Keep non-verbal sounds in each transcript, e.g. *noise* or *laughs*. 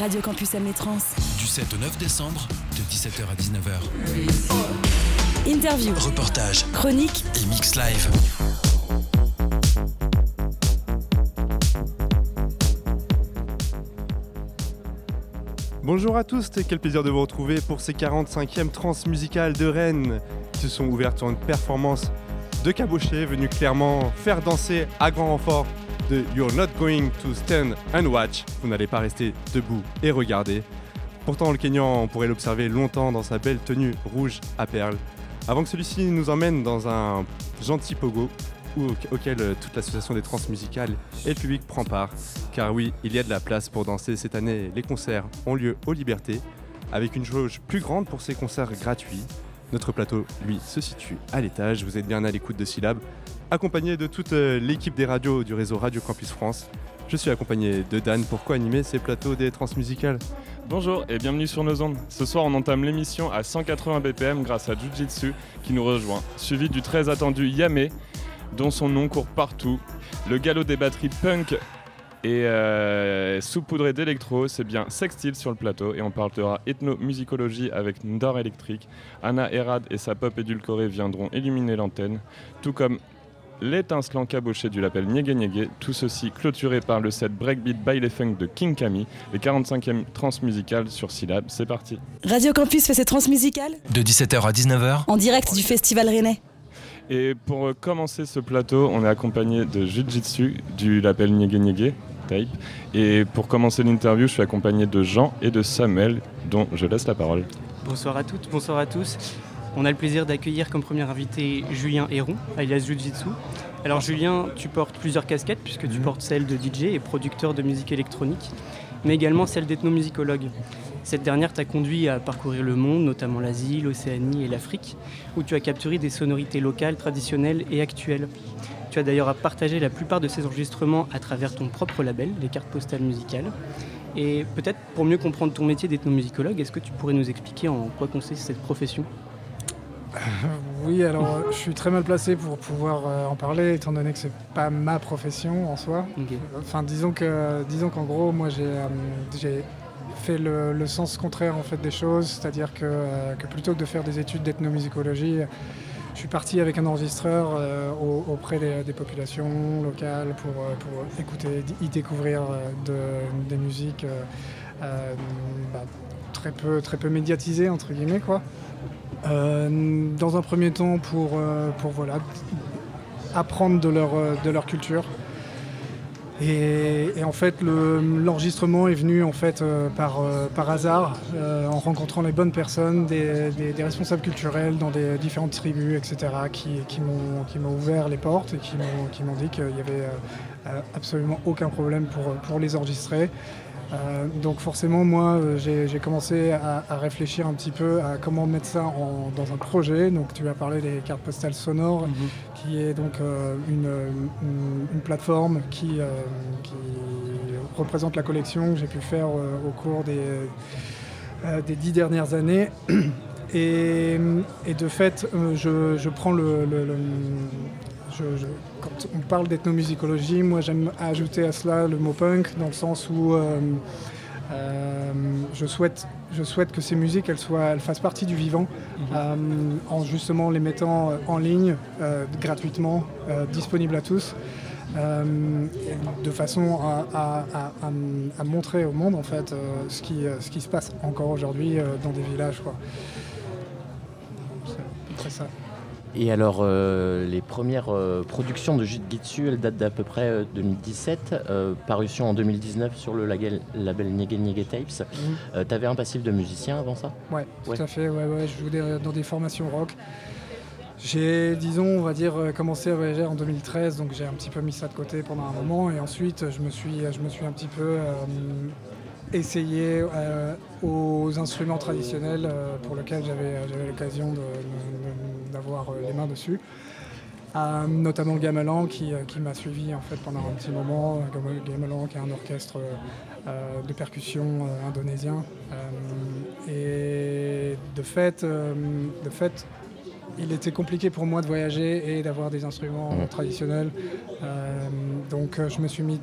Radio Campus Trans. Du 7 au 9 décembre, de 17h à 19h. Interview, Reportage, chronique, et mix live. Bonjour à tous et quel plaisir de vous retrouver pour ces 45e transmusicales de Rennes qui se sont ouvertes sur une performance de cabochets venu clairement faire danser à grand renfort You're not going to stand and watch. Vous n'allez pas rester debout et regarder. Pourtant, le Kenyan, on pourrait l'observer longtemps dans sa belle tenue rouge à perles. Avant que celui-ci nous emmène dans un gentil pogo auquel euh, toute l'association des transmusicales et le public prend part. Car oui, il y a de la place pour danser cette année. Les concerts ont lieu aux Libertés avec une jauge plus grande pour ces concerts gratuits. Notre plateau, lui, se situe à l'étage. Vous êtes bien à l'écoute de Syllab, accompagné de toute euh, l'équipe des radios du réseau Radio Campus France. Je suis accompagné de Dan pour co-animer ces plateaux des transmusicales. Bonjour et bienvenue sur nos ondes. Ce soir, on entame l'émission à 180 BPM grâce à Jujitsu qui nous rejoint, suivi du très attendu Yame, dont son nom court partout. Le galop des batteries punk et euh, saupoudré d'électro, c'est bien Sextile sur le plateau et on parlera ethnomusicologie avec Ndor électrique. Anna Erad et sa pop édulcorée viendront illuminer l'antenne, tout comme l'étincelant caboché du label Niégué Niégué, tout ceci clôturé par le set Breakbeat by les Funk de King Kami, les 45e transmusicales sur Syllab. C'est parti. Radio Campus fait ses transmusicales De 17h à 19h, en direct du Festival Rennais. Et pour euh, commencer ce plateau, on est accompagné de Jujitsu du label Niégué Niégué Tape. Et pour commencer l'interview, je suis accompagné de Jean et de Samuel, dont je laisse la parole. Bonsoir à toutes, bonsoir à tous. On a le plaisir d'accueillir comme premier invité Julien Héron, alias Jujitsu. Alors Julien, tu portes plusieurs casquettes puisque tu portes celle de DJ et producteur de musique électronique, mais également celle d'ethnomusicologue. Cette dernière t'a conduit à parcourir le monde, notamment l'Asie, l'Océanie et l'Afrique, où tu as capturé des sonorités locales, traditionnelles et actuelles. Tu as d'ailleurs partagé la plupart de ces enregistrements à travers ton propre label, les cartes postales musicales. Et peut-être pour mieux comprendre ton métier d'ethnomusicologue, est-ce que tu pourrais nous expliquer en quoi consiste cette profession? Oui, alors euh, je suis très mal placé pour pouvoir euh, en parler, étant donné que c'est pas ma profession en soi. Enfin, disons que, disons qu'en gros, moi j'ai euh, j'ai fait le, le sens contraire en fait des choses, c'est-à-dire que, euh, que plutôt que de faire des études d'ethnomusicologie, je suis parti avec un enregistreur euh, au- auprès des, des populations locales pour, euh, pour écouter, y découvrir euh, de- des musiques euh, euh, bah, très peu, très peu médiatisées entre guillemets quoi. Euh, dans un premier temps pour, euh, pour voilà, apprendre de leur, euh, de leur culture. Et, en fait, le- l'enregistrement est venu en fait par, par hasard, en rencontrant les bonnes personnes, des, responsables culturels dans des différentes tribus, etc., qui, qui m'ont ouvert les portes et qui m'ont dit qu'il n'y avait absolument aucun problème pour, pour les enregistrer. Euh, donc forcément, moi, euh, j'ai commencé à, à réfléchir un petit peu à comment mettre ça en- dans un projet. Donc tu as parlé des cartes postales sonores, qui est donc euh, une, une- une plateforme qui, euh, qui représente la collection que j'ai pu faire au cours des, des dix dernières années. Et, et de fait, je, je prends le... le- le- je- je- quand on parle d'ethnomusicologie, moi j'aime ajouter à cela le mot punk, dans le sens où euh, euh, je, souhaite, je souhaite que ces musiques elles soient, elles fassent partie du vivant, euh, en justement les mettant en ligne euh, gratuitement, disponibles à tous. de façon à, à- à- à- à montrer au monde en fait ce, qui, ce qui se passe encore aujourd'hui dans des villages. Quoi. C'est à peu près ça. Et alors, euh, les premières euh, productions de Jujitsu, elles datent d'à peu près euh, 2017, euh, parution en 2019 sur le label, label Niégué Tapes. Euh, T'avais un passif de musicien avant ça? Ouais, tout à fait. Ouais, ouais, je joue des- dans des formations rock. J'ai, disons, on va dire, commencé à voyager en 2013, donc j'ai un petit peu mis ça de côté pendant un moment, et ensuite je me suis, je me suis un petit peu euh, essayé euh, aux instruments traditionnels euh, pour lesquels j'avais, j'avais l'occasion d'avoir euh, les mains dessus. Euh, notamment le gamelan qui, euh, qui m'a suivi en fait pendant un petit moment. Euh, Gam- Gamelan qui est un orchestre euh, euh, de percussion euh, indonésien. Euh, et de fait, euh, de fait, il était compliqué pour moi de voyager et d'avoir des instruments traditionnels. Euh, donc euh, je me suis mis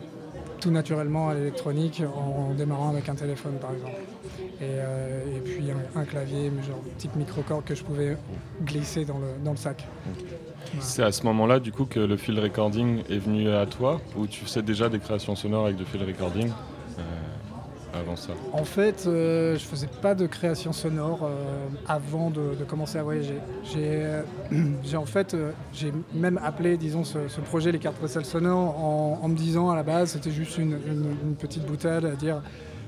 tout naturellement à l'électronique en démarrant avec un téléphone par exemple. Et, euh, et puis un, un clavier, genre type microcord que je pouvais glisser dans le, dans le sac. C'est à ce moment-là, du coup, que le field recording est venu à toi, ou tu faisais déjà des créations sonores avec du field recording? En fait, euh, je faisais pas de création sonore euh, avant de, commencer à voyager. J'ai euh, *clears throat* fait, euh, j'ai même appelé, disons, ce, projet les cartes postales sonores en, me disant à la base, c'était juste une, petite boutade à dire.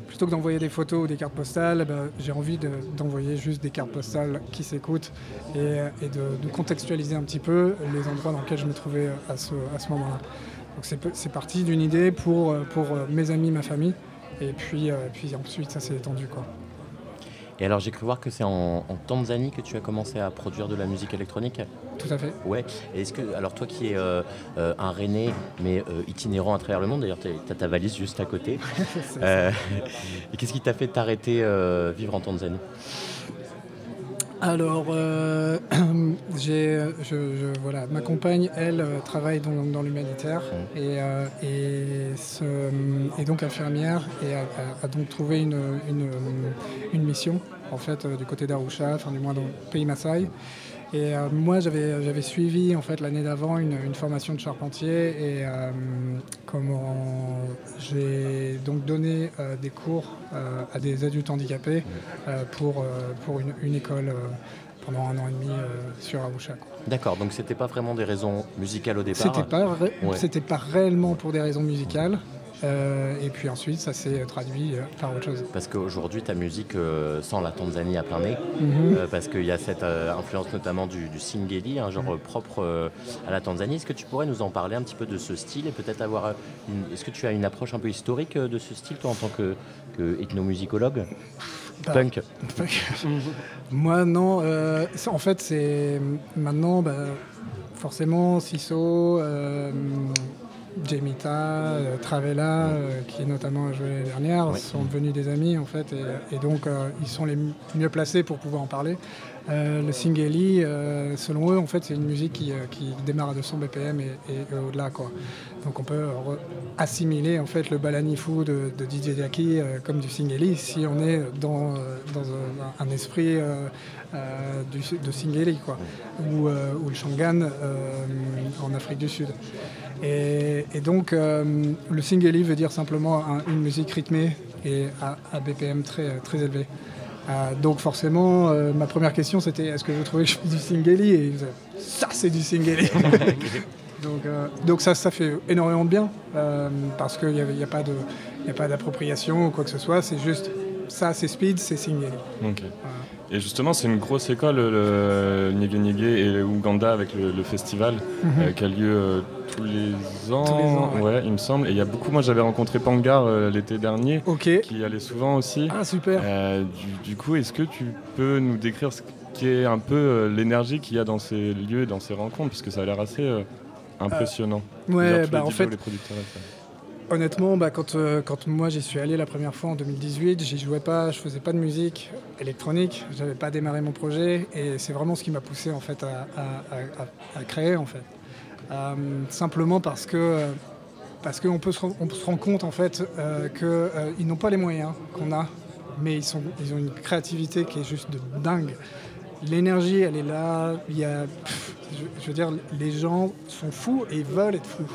Plutôt que d'envoyer des photos ou des cartes postales, eh ben, j'ai envie de- d'envoyer juste des cartes postales qui s'écoutent et, de, contextualiser un petit peu les endroits dans lesquels je me trouvais à ce, moment-là. C'est parti d'une idée pour, mes amis, ma famille, et puis, euh, puis ensuite ça s'est étendu. Quoi. Et alors j'ai cru voir que c'est en, en Tanzanie que tu as commencé à produire de la musique électronique. Tout à fait. Ouais. Et Est-ce que alors toi qui es euh, euh, un Rennais mais euh, itinérant à travers le monde, d'ailleurs tu as ta valise juste à côté. *laughs* Euh, *laughs* et qu'est-ce qui t'a fait t'arrêter euh, vivre en Tanzanie? Alors, euh, *clears throat* j'ai, je, je- voilà, ma compagne, elle, euh, travaille dans, dans l'humanitaire et, euh, et, se- est donc infirmière et a, a- a donc trouvé une, une, une mission, en fait, euh, du côté d'Arusha, enfin du moins dans le pays Maasai. Et euh, moi, j'avais, suivi en fait l'année d'avant une, une formation de charpentier et euh, comment j'ai donc donné euh, des cours euh, à des adultes handicapés pour, pour une, une école pendant un an et demi sur quoi. D'accord, donc c'était pas vraiment des raisons musicales au départ? C'était pas, ré- Ouais. pas réellement pour des raisons musicales. Euh, et puis ensuite, ça s'est traduit euh, par autre chose. Parce qu'aujourd'hui, ta musique euh, sent la Tanzanie à plein nez, Mhm. parce qu'il y a cette influence notamment du, du singeli, un genre euh, propre à la Tanzanie. Est-ce que tu pourrais nous en parler un petit peu de ce style et peut-être avoir une... Est-ce que tu as une approche un peu historique de ce style, toi, en tant que, que ethnomusicologue? Bah, Punk *laughs* Moi, non. euh, en fait, c'est maintenant, bah, forcément, euh, Jemita, euh, Travella, euh, qui notamment a joué l'année dernière, sont devenus des amis, en fait, et, et donc euh, ils sont les mieux placés pour pouvoir en parler. Euh, le Singeli, euh, selon eux, en fait, c'est une musique qui, euh, qui démarre à 200 BPM et, au-delà, quoi. Donc on peut assimiler en fait le Balanifu de, de DJ Jackie comme du Singeli si on est dans, un, esprit de Singeli quoi, ou, le Shangan en Afrique du Sud. Et, donc le Singeli veut dire simplement un- une musique rythmée et à, à BPM très, très élevé. Euh, donc forcément, euh, ma première question c'était est-ce que vous trouvez que je fais du Singeli Et ils disaient, ça c'est du Singeli *laughs* Donc, euh, donc ça, ça fait énormément de bien euh, parce qu'il n'y a, y a pas de- y a pas d'appropriation ou quoi que ce soit. C'est juste ça, c'est speed, c'est Singeli. Et justement, c'est une grosse école, le Nyege Nyege et le Ouganda avec le, le festival euh, qui a lieu euh, tous les ans. Mhm. Tous les ans, ouais. il me semble. Et il y a beaucoup. Moi, j'avais rencontré Pangar euh, l'été dernier, qui allait souvent aussi. Ah super. Du, du coup, est-ce que tu peux nous décrire ce qui est un peu l'énergie qu'il y a dans ces lieux, et dans ces rencontres, parce que ça a l'air assez impressionnant. Ouais, bah en fait, les producteurs. Honnêtement, bah, quand, euh, quand moi j'y suis allé la première fois en 2018, j'y jouais pas, je faisais pas de musique électronique, j'avais pas démarré mon projet et c'est vraiment ce qui m'a poussé en fait à, créer en fait. Euh, simplement parce que euh, qu'on peut se, on se rend compte en fait qu'ils n'ont pas les moyens qu'on a, mais ils, ont une créativité qui est juste de dingue. L'énergie, elle est là. Il les gens sont fous et veulent être fous.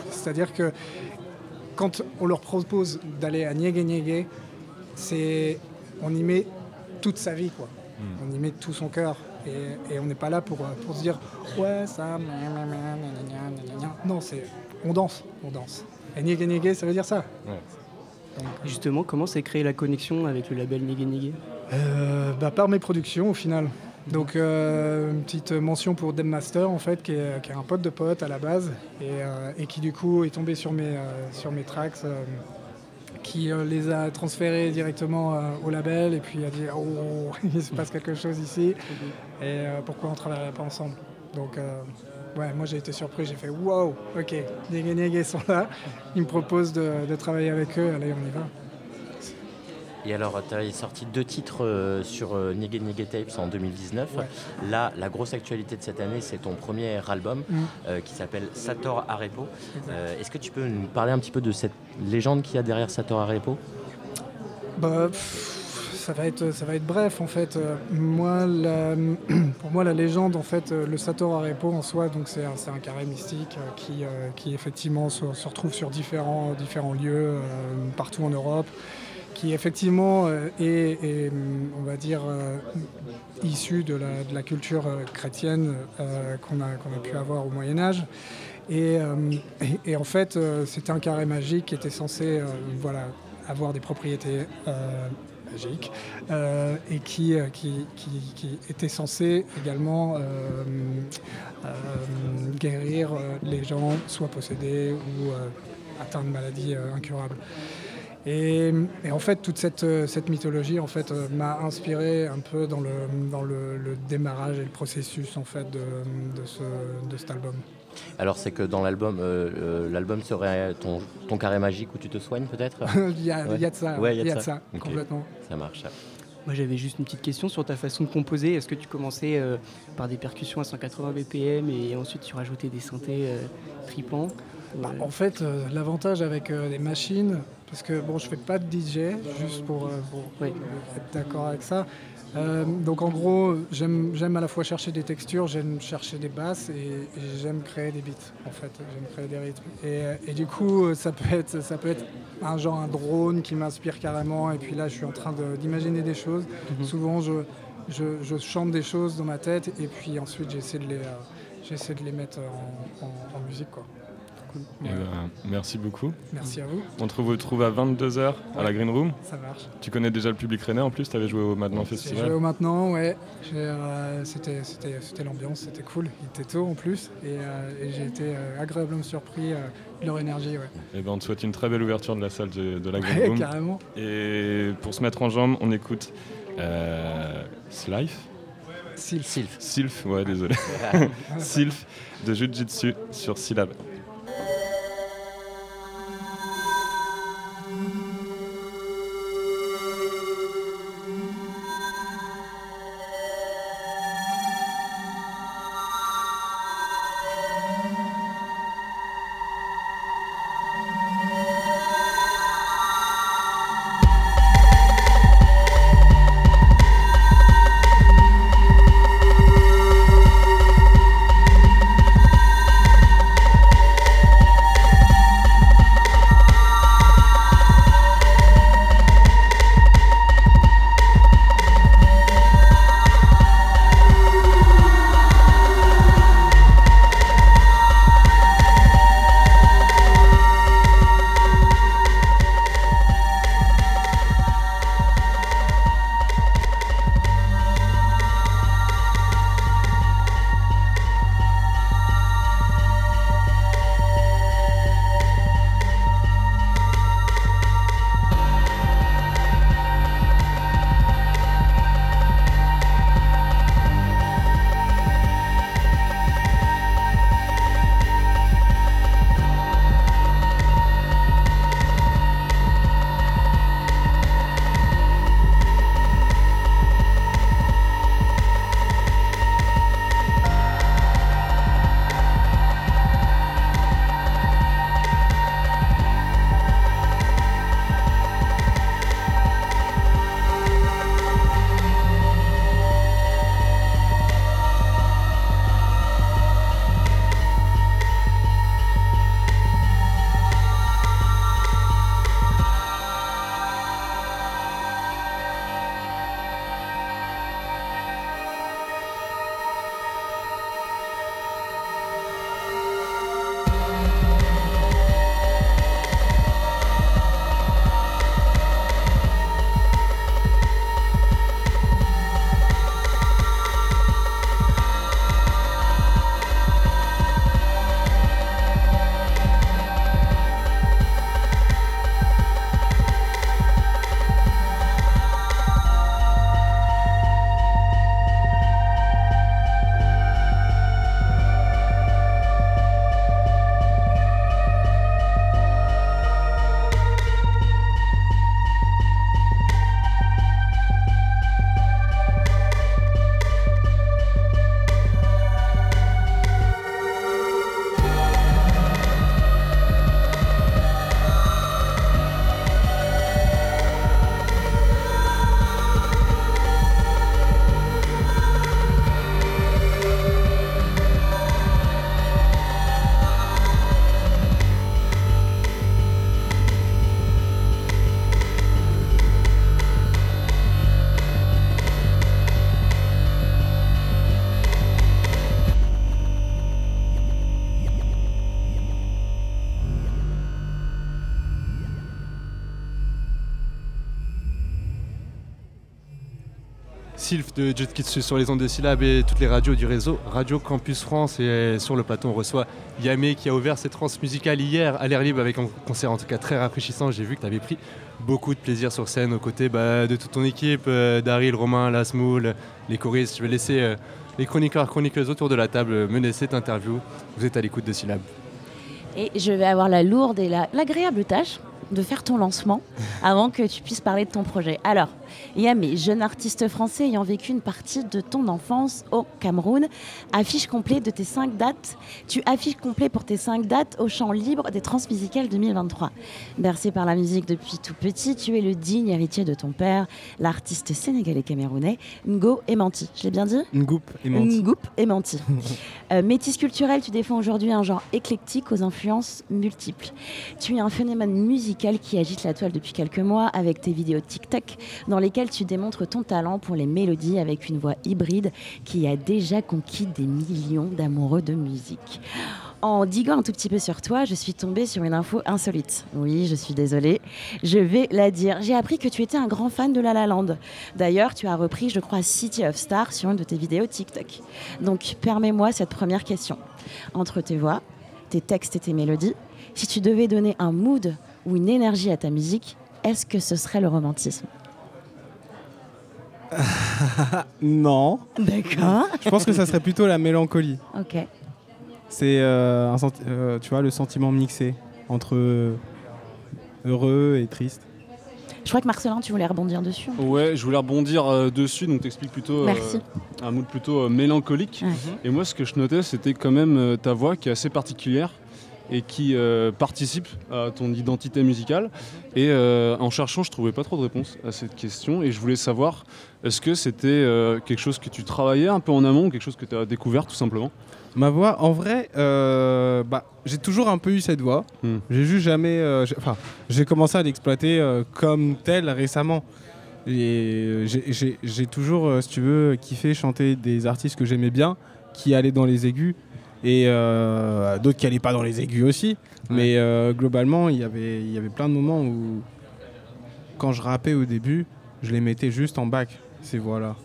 Quand on leur propose d'aller à Niégué Niégué, c'est, on y met toute sa vie, quoi. On y met tout son cœur. Et, et on n'est pas là pour, pour se dire ouais ça. Non, c'est on danse, on danse. Et Niégué Niégué, ça veut dire ça. Ouais. Donc, Justement, comment s'est créée la connexion avec le label Nigé Nigé Euh, bah, par mes productions au final. Donc euh, une petite mention pour Dem Master en fait, qui est, un pote de pote à la base et, euh, qui du coup est tombé sur mes, euh, sur mes tracks, qui les a transférés directement au label et puis a dit oh *laughs* il se passe quelque chose ici et pourquoi on ne travaillerait pas ensemble. Donc ouais moi j'ai été surpris, j'ai fait wow ok Niégué Niégué sont là, ils me proposent de, de travailler avec eux, allez on y va. Et alors, tu as sorti deux titres euh, sur euh, Nige Tapes en 2019. Ouais. Là, la grosse actualité de cette année, c'est ton premier album Mm. euh, qui s'appelle Sator Arepo. Euh, Est-ce que tu peux nous parler un petit peu de cette légende qu'il y a derrière Sator Arepo? Bah, pff, ça va être, ça va être bref en fait. Moi, la- *clears throat* pour moi, la légende, en fait, le Sator Arepo en soi, donc c'est un, carré mystique qui, qui effectivement se, se retrouve sur différents, différents lieux partout en Europe, qui effectivement euh, est, hum, on va dire, euh, issu de la, culture euh, chrétienne qu'on a, a pu avoir au Moyen Âge. Et, en fait, c'était un carré magique qui était censé voilà, avoir des propriétés magiques et qui, était censé également guérir les gens soit possédés ou atteints de maladies incurables. Et, et en fait, toute cette, euh, cette mythologie en fait, euh, m'a inspiré un peu dans, le, dans le, le démarrage et le processus en fait, de, de, ce, de cet album. Alors, c'est que dans l'album, euh, l'album serait ton, ton carré magique où tu te soignes peut-être *laughs* il, y a, il y a de ça, Ouais, il y a de ça, complètement. Ça marche. Moi j'avais juste une petite question sur ta façon de composer. Est-ce que tu commençais euh, par des percussions à 180 BPM et ensuite tu rajoutais des synthés euh, tripants Bah, en fait, euh, l'avantage avec euh, les machines, parce que bon, je fais pas de DJ, juste pour, euh, pour être d'accord avec ça. Donc en gros, j'aime à la fois chercher des textures, j'aime chercher des basses et, et j'aime créer des beats. En fait, j'aime créer des rythmes. Et, et du coup, ça peut être ça peut être un genre un drone qui m'inspire carrément. Et puis là, je suis en train de- d'imaginer des choses. Mhm. Souvent, je, je, je chante des choses dans ma tête et puis ensuite j'essaie de les j'essaie de les mettre en, en- en musique quoi. Eh ben, merci beaucoup. Merci à vous, On te retrouve à 22h à la Green Room. ça marche. Tu connais déjà le public rennais en plus, tu avais joué au Maintenant J'ai joué Festival. au maintenant, ouais. Euh, c'était, c'était, c'était l'ambiance, c'était cool. Il était tôt en plus et, euh, et j'ai été euh, agréablement surpris euh, de leur énergie, ouais. Et ben, on te souhaite une très belle ouverture de la salle de, de la Green Ouais, Room. carrément. Et pour se mettre en jambe, on écoute euh, Slife Sylph. Sylph. Sylph, ouais, désolé. *laughs* Sylph de Jujitsu sur Syllab. Sylph de Jutsu sur les ondes de syllabes et toutes les radios du réseau Radio Campus France. Et sur le plateau, on reçoit Yamé qui a ouvert ses trans musicales hier à l'air libre avec un concert en tout cas très rafraîchissant. J'ai vu que tu avais pris beaucoup de plaisir sur scène aux côtés bah, de toute ton équipe, euh, Daryl, Romain, Lasmoul, les choristes. Je vais laisser euh, les chroniqueurs, chroniqueuses autour de la table mener cette interview. Vous êtes à l'écoute de syllabes. Et je vais avoir la lourde et la- l'agréable tâche de faire ton lancement *laughs* avant que tu puisses parler de ton projet. Alors, Yamé, jeune artiste français ayant vécu une partie de ton enfance au Cameroun, affiche complet de tes cinq dates. Tu affiches complet pour tes cinq dates au champ libre des Transmusicales 2023. Bercé par la musique depuis tout petit, tu es le digne héritier de ton père, l'artiste sénégalais camerounais Ngo Emanti. Je l'ai bien dit? Ngoup et Manti. Ngoup et Manti. *laughs* Euh, métis culturel, tu défends aujourd'hui un genre éclectique aux influences multiples. Tu es un phénomène musical qui agite la toile depuis quelques mois avec tes vidéos TikTok dans lesquelles tu démontres ton talent pour les mélodies avec une voix hybride qui a déjà conquis des millions d'amoureux de musique. En diguant un tout petit peu sur toi, je suis tombée sur une info insolite. Oui, je suis désolée. Je vais la dire. J'ai appris que tu étais un grand fan de La La Land. D'ailleurs, tu as repris, je crois, City of Stars sur une de tes vidéos TikTok. Donc, permets-moi cette première question. Entre tes voix, tes textes et tes mélodies, si tu devais donner un mood ou une énergie à ta musique, est-ce que ce serait le romantisme? *laughs* Non. D'accord. Je pense que ça serait plutôt la mélancolie. Ok. C'est euh, un senti- euh, tu vois le sentiment mixé entre heureux et triste. Je crois que Marcelin, tu voulais rebondir dessus. Ouais, je voulais rebondir euh, dessus, donc t'expliques plutôt euh, Merci. un mood plutôt euh, mélancolique. Ouais. Et moi, ce que je notais, c'était quand même euh, ta voix qui est assez particulière et qui euh, participe à ton identité musicale. Et euh, en cherchant, je trouvais pas trop de réponses à cette question. Et je voulais savoir, est-ce que c'était euh, quelque chose que tu travaillais un peu en amont, ou quelque chose que tu as découvert tout simplement? Ma voix, en vrai, euh, bah, j'ai toujours un peu eu cette voix. Hmm. J'ai juste jamais. j'ai- Enfin, j'ai commencé à l'exploiter comme telle récemment. Et j'ai- toujours, si tu veux, kiffé chanter des artistes que j'aimais bien, qui allaient dans les aigus, et euh, d'autres qui allaient pas dans les aigus aussi. Mais euh, globalement, il y avait- il y avait plein de moments où, quand je rappais au début, je les mettais juste en bac, ces voix-là.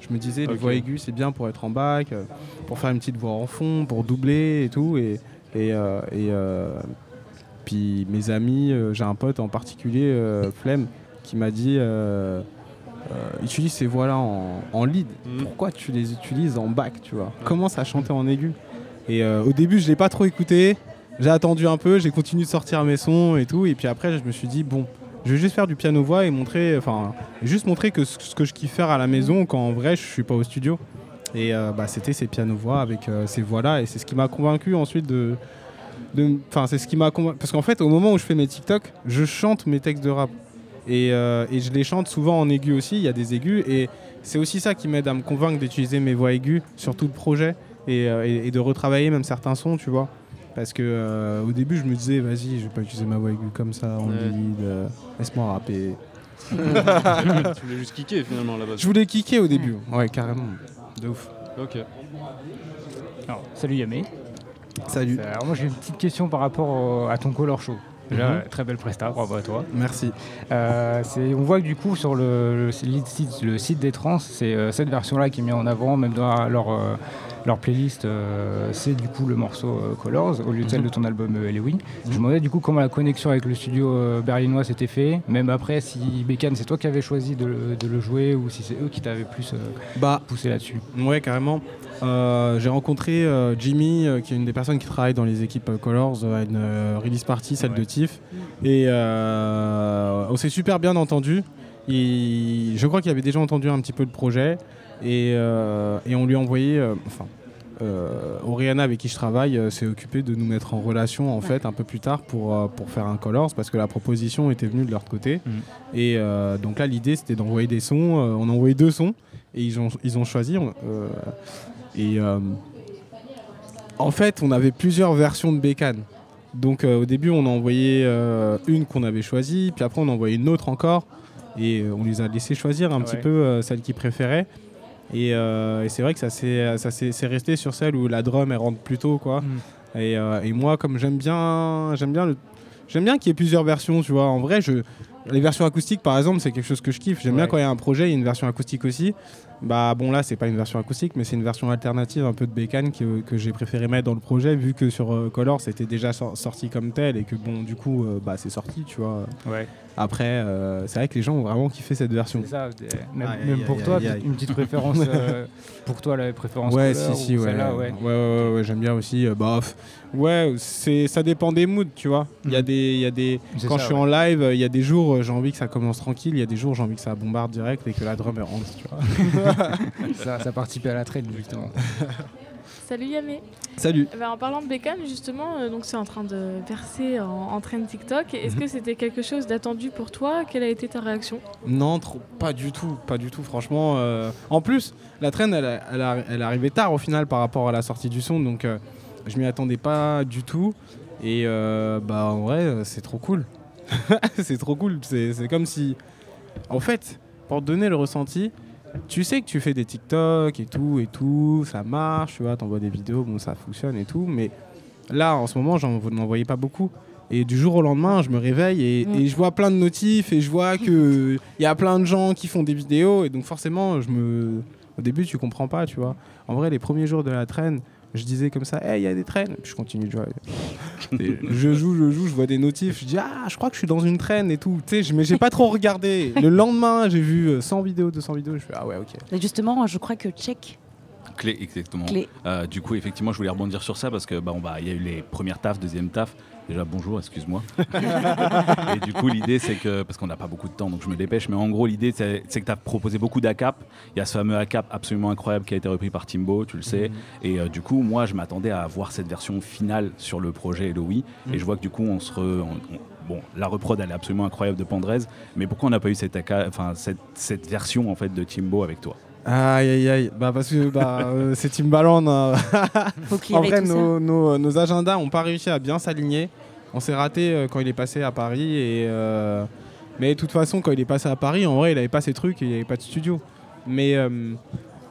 Je me disais, les voix aiguës, c'est bien pour être en bac, euh, pour faire une petite voix en fond, pour doubler et tout. Et, et, euh, et, puis mes amis, j'ai un pote en particulier, Flemme, qui m'a dit euh, utilise ces voix-là en, en lead. Mhm. Pourquoi tu les utilises en bac, tu vois? Commence à chanter en aigu? Et euh, au début, je l'ai pas trop écouté. J'ai attendu un peu, j'ai continué de sortir mes sons et tout. Et puis après, je me suis dit, bon, je vais juste faire du piano-voix et montrer, enfin, juste montrer que ce que je kiffe faire à la maison quand en vrai, je suis pas au studio. Et euh, bah, c'était ces piano-voix avec euh, ces voix-là. Et c'est ce qui m'a convaincu ensuite de. Enfin, c'est ce qui m'a convaincu. Parce qu'en fait, au moment où je fais mes TikTok, je chante mes textes de rap. Et, et je les chante souvent en aigu aussi. Il y a des aigus. Et c'est aussi ça qui m'aide à me convaincre d'utiliser mes voix aiguës sur tout le projet. Et, euh, et- et de retravailler même certains sons, tu vois. Parce que euh, au début, je me disais, vas-y, je vais pas utiliser ma voix aiguë comme ça en Ouais. lead. euh, Laisse-moi rapper. *laughs* Tu voulais juste kicker finalement là-bas. Je voulais kicker au début. Ouais, carrément. De ouf. Ok. Alors, salut Yamé. Salut. Alors moi j'ai une petite question par rapport au- à ton color show. Déjà, Mhm. très belle presta, bravo à toi. Merci. Euh, on voit que du coup sur le, le site, le site des trans, c'est euh, cette version-là qui est mise en avant, même dans leur, euh, leur playlist, euh, c'est du coup le morceau euh, Colors au lieu de celle Mhm. de ton album euh, Halloween. Je me demandais du coup comment la connexion avec le studio euh, berlinois s'était fait, même après si Bécane c'est toi qui avais choisi de, le- de le jouer ou si c'est eux qui t'avaient plus Bah, poussé là-dessus. Ouais, carrément. J'ai rencontré Jimmy, qui est une des personnes qui travaille dans les équipes Colors, à une release party, celle de Tiff. Et on s'est super bien entendu. Je crois qu'il avait déjà entendu un petit peu le projet. Et, euh, et on lui a envoyé. euh, enfin, Oriana, avec qui je travaille, euh, s'est occupée de nous mettre en relation en fait un peu plus tard pour, euh, pour faire un Colors parce que la proposition était venue de leur côté. Mhm. Et euh, donc là, l'idée c'était d'envoyer des sons. Euh, on a envoyé deux sons et ils ont, ils ont choisi. euh, et euh, en fait, on avait plusieurs versions de Bécane. Donc euh, au début, on a envoyé euh, une qu'on avait choisie, puis après on a envoyé une autre encore, et euh, on les a laissé choisir un Ah petit peu euh, celle qu'ils préféraient. Et, euh, et c'est vrai que ça c'est resté sur celle où la drum elle rentre plus tôt, quoi. Mm. Et, euh, et moi, comme j'aime bien, j'aime bien j'aime bien qu'il y ait plusieurs versions, tu vois. En vrai, je Les versions acoustiques, par exemple, c'est quelque chose que je kiffe. J'aime bien quand il y a un projet, il y a une version acoustique aussi. Bah bon, là, c'est pas une version acoustique, mais c'est une version alternative un peu de bécane que, que j'ai préféré mettre dans le projet, vu que sur euh, Color, c'était déjà sor- sorti comme tel et que bon, du coup, euh, bah c'est sorti, tu vois. Ouais. Après, euh, c'est vrai que les gens ont vraiment kiffé cette version. Ça, même, pour toi, aïe. une petite préférence euh, *laughs* pour toi, la préférence Ouais, couleur si, si, ou ouais. celle-là, ouais. ouais. Ouais, ouais, ouais, j'aime bien aussi. euh, bah, ouais, c'est, ça dépend des moods, tu vois. Il y a des, il y a des, quand ça, je suis ouais. en live, il y a des jours, euh, j'ai envie que ça commence tranquille, il y a des jours, j'ai envie que ça bombarde direct et que la drum rentre, tu vois. *laughs* ça, ça participait à la traîne, justement. *laughs* Salut Yamé. Salut. Eh ben, en parlant de Bécane, justement, euh, donc c'est en train de percer en, en train de TikTok. Est-ce Mhm. que c'était quelque chose d'attendu pour toi? Quelle a été ta réaction? Non, trop, pas du tout, pas du tout, franchement. euh, En plus, la traîne, elle, elle, elle est arrivée tard au final par rapport à la sortie du son, donc euh, je m'y attendais pas du tout. Et euh, bah en vrai, c'est trop cool. *laughs* c'est trop cool. C'est comme si, en fait, pour te donner le ressenti, tu sais que tu fais des TikTok et tout et tout, ça marche, tu vois, t'envoies des vidéos, bon ça fonctionne et tout, mais là en ce moment, j'en n'en voyais pas beaucoup. Et du jour au lendemain, je me réveille et, Mm. et je vois plein de notifs et je vois que il y a plein de gens qui font des vidéos et donc forcément, je me, au début, tu comprends pas, tu vois. En vrai, les premiers jours de la traîne, je disais comme ça, hey, il y a des traînes, puis je continue *laughs* de jouer. Je joue, je joue, je vois des notifs, je dis ah, je crois que je suis dans une traîne et tout. Tu sais, je- mais j'ai pas trop regardé. Le lendemain, j'ai vu euh, 100 vidéos, 200 vidéos, je fais ah ouais, ok. Mais justement, je crois que Check. Clé, exactement. Clé. Euh, du coup, effectivement, je voulais rebondir sur ça parce que bah, on va- il y a eu les premières tafs, deuxième taf. Déjà, bonjour, excuse-moi. *laughs* et du coup, l'idée, c'est que, parce qu'on n'a pas beaucoup de temps, donc je me dépêche, mais en gros, l'idée, c'est que tu as proposé beaucoup d'ACAP. Il y a ce fameux ACAP absolument incroyable qui a été repris par Timbo, tu le sais. Et euh, du coup, moi, je m'attendais à voir cette version finale sur le projet Eloï. Et je vois que du coup, on se. re- on- on- bon, la reprod, elle est absolument incroyable de Pandrez. Mais pourquoi on n'a pas eu cette, ACA enfin, cette, cette version en fait, de Timbo avec toi? Aïe aïe aïe, bah parce que bah, *laughs* euh, c'est Timbaland. hein. Faut clear en vrai, tout ça. nos, nos- nos agendas n'ont pas réussi à bien s'aligner. On s'est raté euh, quand il est passé à Paris. Et, euh, Mais de toute façon, quand il est passé à Paris, en vrai, il avait pas ses trucs et il n'y avait pas de studio. Mais euh,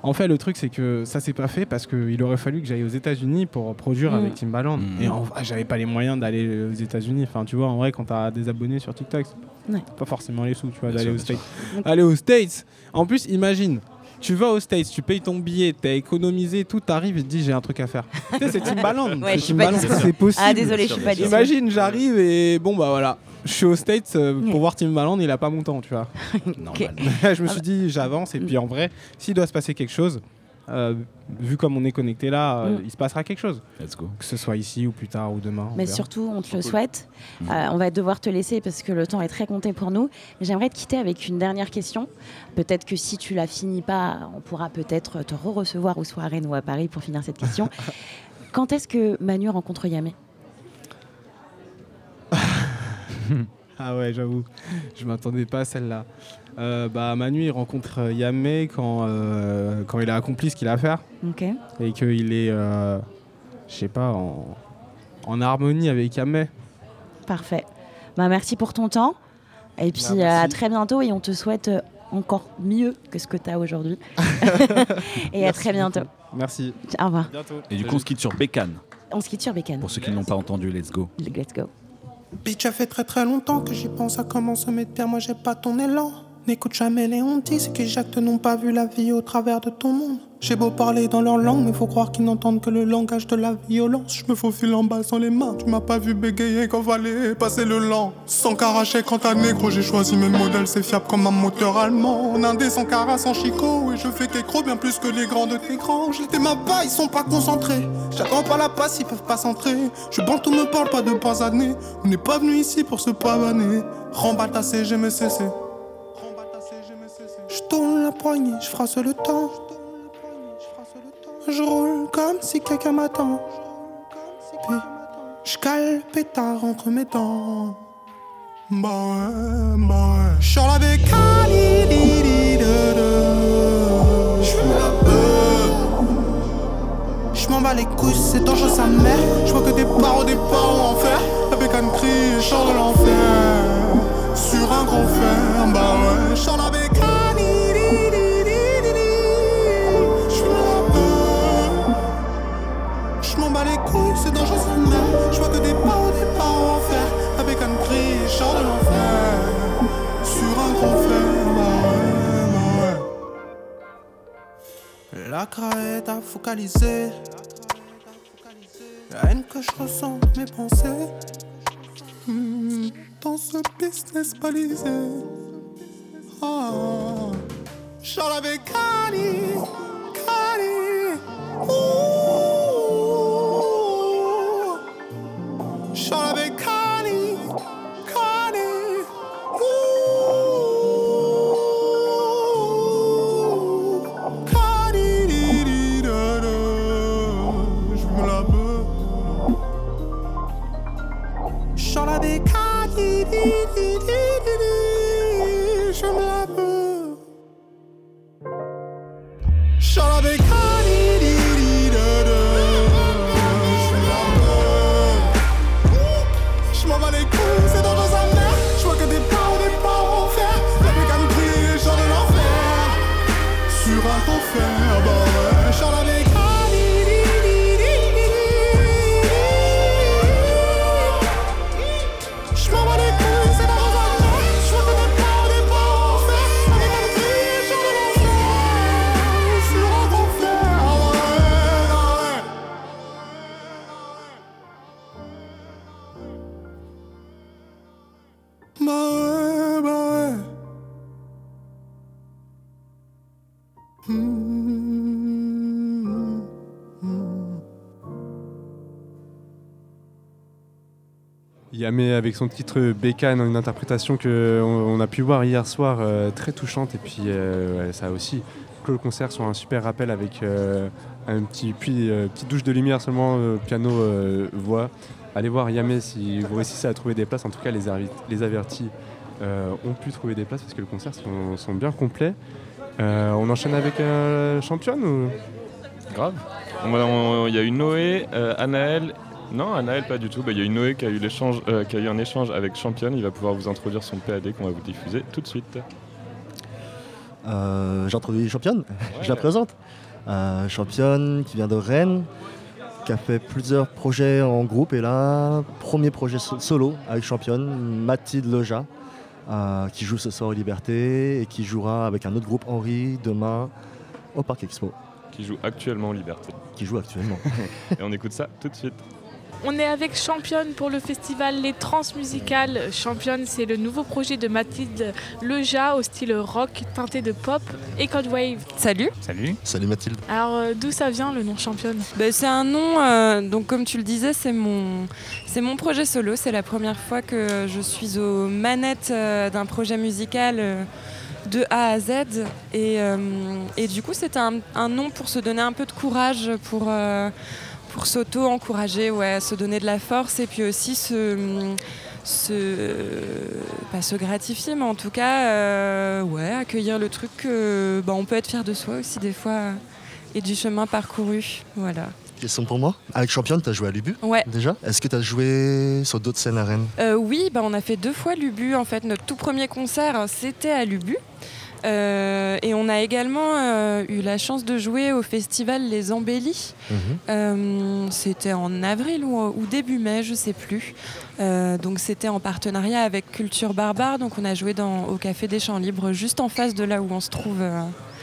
en fait, le truc, c'est que ça s'est pas fait parce qu'il aurait fallu que j'aille aux États-Unis pour produire Mm. avec Timbaland. Mm. Et en vrai, j'avais pas les moyens d'aller aux États-Unis. Enfin, tu vois, en vrai, quand tu as des abonnés sur TikTok, c'est Ouais. pas forcément les sous, tu vois, Bien d'aller sûr, aux bien States. Aller aux States. En plus, imagine. Tu vas aux States, tu payes ton billet, t'as économisé tout, t'arrives et te dis j'ai un truc à faire. *laughs* tu sais, c'est Timbaland. Ouais, c'est je suis pas Timbaland, c'est possible. Ah, désolé, je suis pas. Imagine, j'arrive et bon, bah voilà. Je suis aux States euh, pour voir Timbaland, il a pas mon temps, tu vois. *laughs* Normal. *laughs* je me suis dit, j'avance et puis en vrai, s'il doit se passer quelque chose, euh, vu comme on est connecté là, euh, Mm. il se passera quelque chose. Let's go. Que ce soit ici ou plus tard ou demain. Mais surtout, on te le Cool. souhaite. Mm. Euh, on va devoir te laisser parce que le temps est très compté pour nous. Mais J'aimerais te quitter avec une dernière question. Peut-être que si tu la finis pas, on pourra peut-être te re-recevoir à Rennes ou à Paris pour finir cette question. *laughs* Quand est-ce que Manu rencontre Yamé? *laughs* *laughs* Ah ouais, j'avoue, je m'attendais pas à celle-là. Euh, bah, Manu, il rencontre Yamé quand, euh, quand il a accompli ce qu'il a à faire Ok. et qu'il est, euh, je sais pas, en, en harmonie avec Yamé. Parfait. Bah, merci pour ton temps. Et puis Bah, merci. euh, à très bientôt et on te souhaite encore mieux que ce que tu as aujourd'hui. *laughs* et à très bientôt. beaucoup. Merci. Au revoir. Bientôt. Et du coup, on se quitte sur Bécane. On se quitte sur Bécane. Pour ceux qui ne l'ont pas entendu, let's go. Let's go. Bitch, ça fait très très longtemps que j'y pense à comment se mettre bien, moi j'ai pas ton élan. N'écoute jamais les hontis, ceux qui jactent n'ont pas vu la vie au travers de ton monde. J'ai beau parler dans leur langue, mais faut croire qu'ils n'entendent que le langage de la violence. Je me faufile en bas sans les mains, tu m'as pas vu bégayer quand fallait passer le lent. Sans caracher quand t'as négro, j'ai choisi mes modèles, c'est fiable comme un moteur allemand. En indé sans cara, sans chicot, et je fais qu'écro bien plus que les grands de tes grands. J'étais ma bas, ils sont pas concentrés. J'attends pas la passe, ils peuvent pas s'entrer. Je bande tout me parle pas de pas années. On n'est pas venu ici pour se pavaner. Remballe ta CGMCC. Je tourne la poignée, je frasse le temps. Je roule comme si quelqu'un m'attend. Puis je cale pétard entre mes dents. Ouais, bah ouais. J'suis la bécane, J'fume la beuh. J'm'en bats les couilles, c'est dangereux sa mère. J'vois que des barreaux, des barreaux en fer. La bécane crie, chant de l'enfer. Sur un gros fer, bah ouais. J'sors la bécane. Je vois que des pas, des pas en enfer, avec un cri genre de l'enfer sur un trophée. La crainte a focalisé la haine que je ressens mes pensées hmm, dans ce business balisé. Charles avec Ali Yamé avec son titre Bécane, une interprétation que on, a pu voir hier soir, euh, très touchante. Et puis euh, ça aussi clos le concert sur un super rappel avec euh, un petit puis petite douche de lumière seulement, piano, voix. Allez voir Yamé si vous réussissez à trouver des places. En tout cas, les, avertis ont pu trouver des places parce que le concert sont, bien complets. On enchaîne avec un championne ou? Grave. Il y a eu Noé, Anaël. Non, Anaël pas du tout. Bah, Il y a eu Noé qui a eu, l'échange, euh, qui a eu un échange avec Championne. Il va pouvoir vous introduire son PAD qu'on va vous diffuser tout de suite. Euh, J'introduis Championne, *laughs* je la présente. Euh, championne qui vient de Rennes, qui a fait plusieurs projets en groupe et là, premier projet so- solo avec Championne, Mathilde Loja, euh, qui joue ce soir aux Liberté et qui jouera avec un autre groupe Henri demain au Parc Expo. Qui joue actuellement en Liberté. Qui joue actuellement. *laughs* Et on écoute ça tout de suite. On est avec Championne pour le festival Les Transmusicales. Championne, c'est le nouveau projet de Mathilde Leja au style rock teinté de pop et code wave. Salut. Salut. Salut Mathilde. Alors, euh, d'où ça vient le nom Championne? Ben, c'est un nom, euh, donc comme tu le disais, c'est mon, c'est mon projet solo. C'est la première fois que je suis aux manettes euh, d'un projet musical euh, de A à Z. Et, euh, et du coup, c'était un, un nom pour se donner un peu de courage, pour, euh, pour s'auto-encourager, ouais, se donner de la force et puis aussi se, se, pas se gratifier, mais en tout cas, euh, ouais, accueillir le truc que bah, on peut être fier de soi aussi des fois et du chemin parcouru. Voilà. Question pour moi. Avec Championne, tu as joué à Lubu Ouais. déjà? Est-ce que tu as joué sur d'autres scènes à Rennes? Euh, oui, bah, on a fait deux fois Lubu. En fait, notre tout premier concert, c'était à Lubu. Euh, et on a également euh, eu la chance de jouer au festival Les Embellis. Euh, c'était en avril ou, ou début mai, je sais plus. Euh, donc c'était en partenariat avec Culture Barbare. Donc on a joué dans, au Café des Champs Libres, juste en face de là où on se trouve. euh.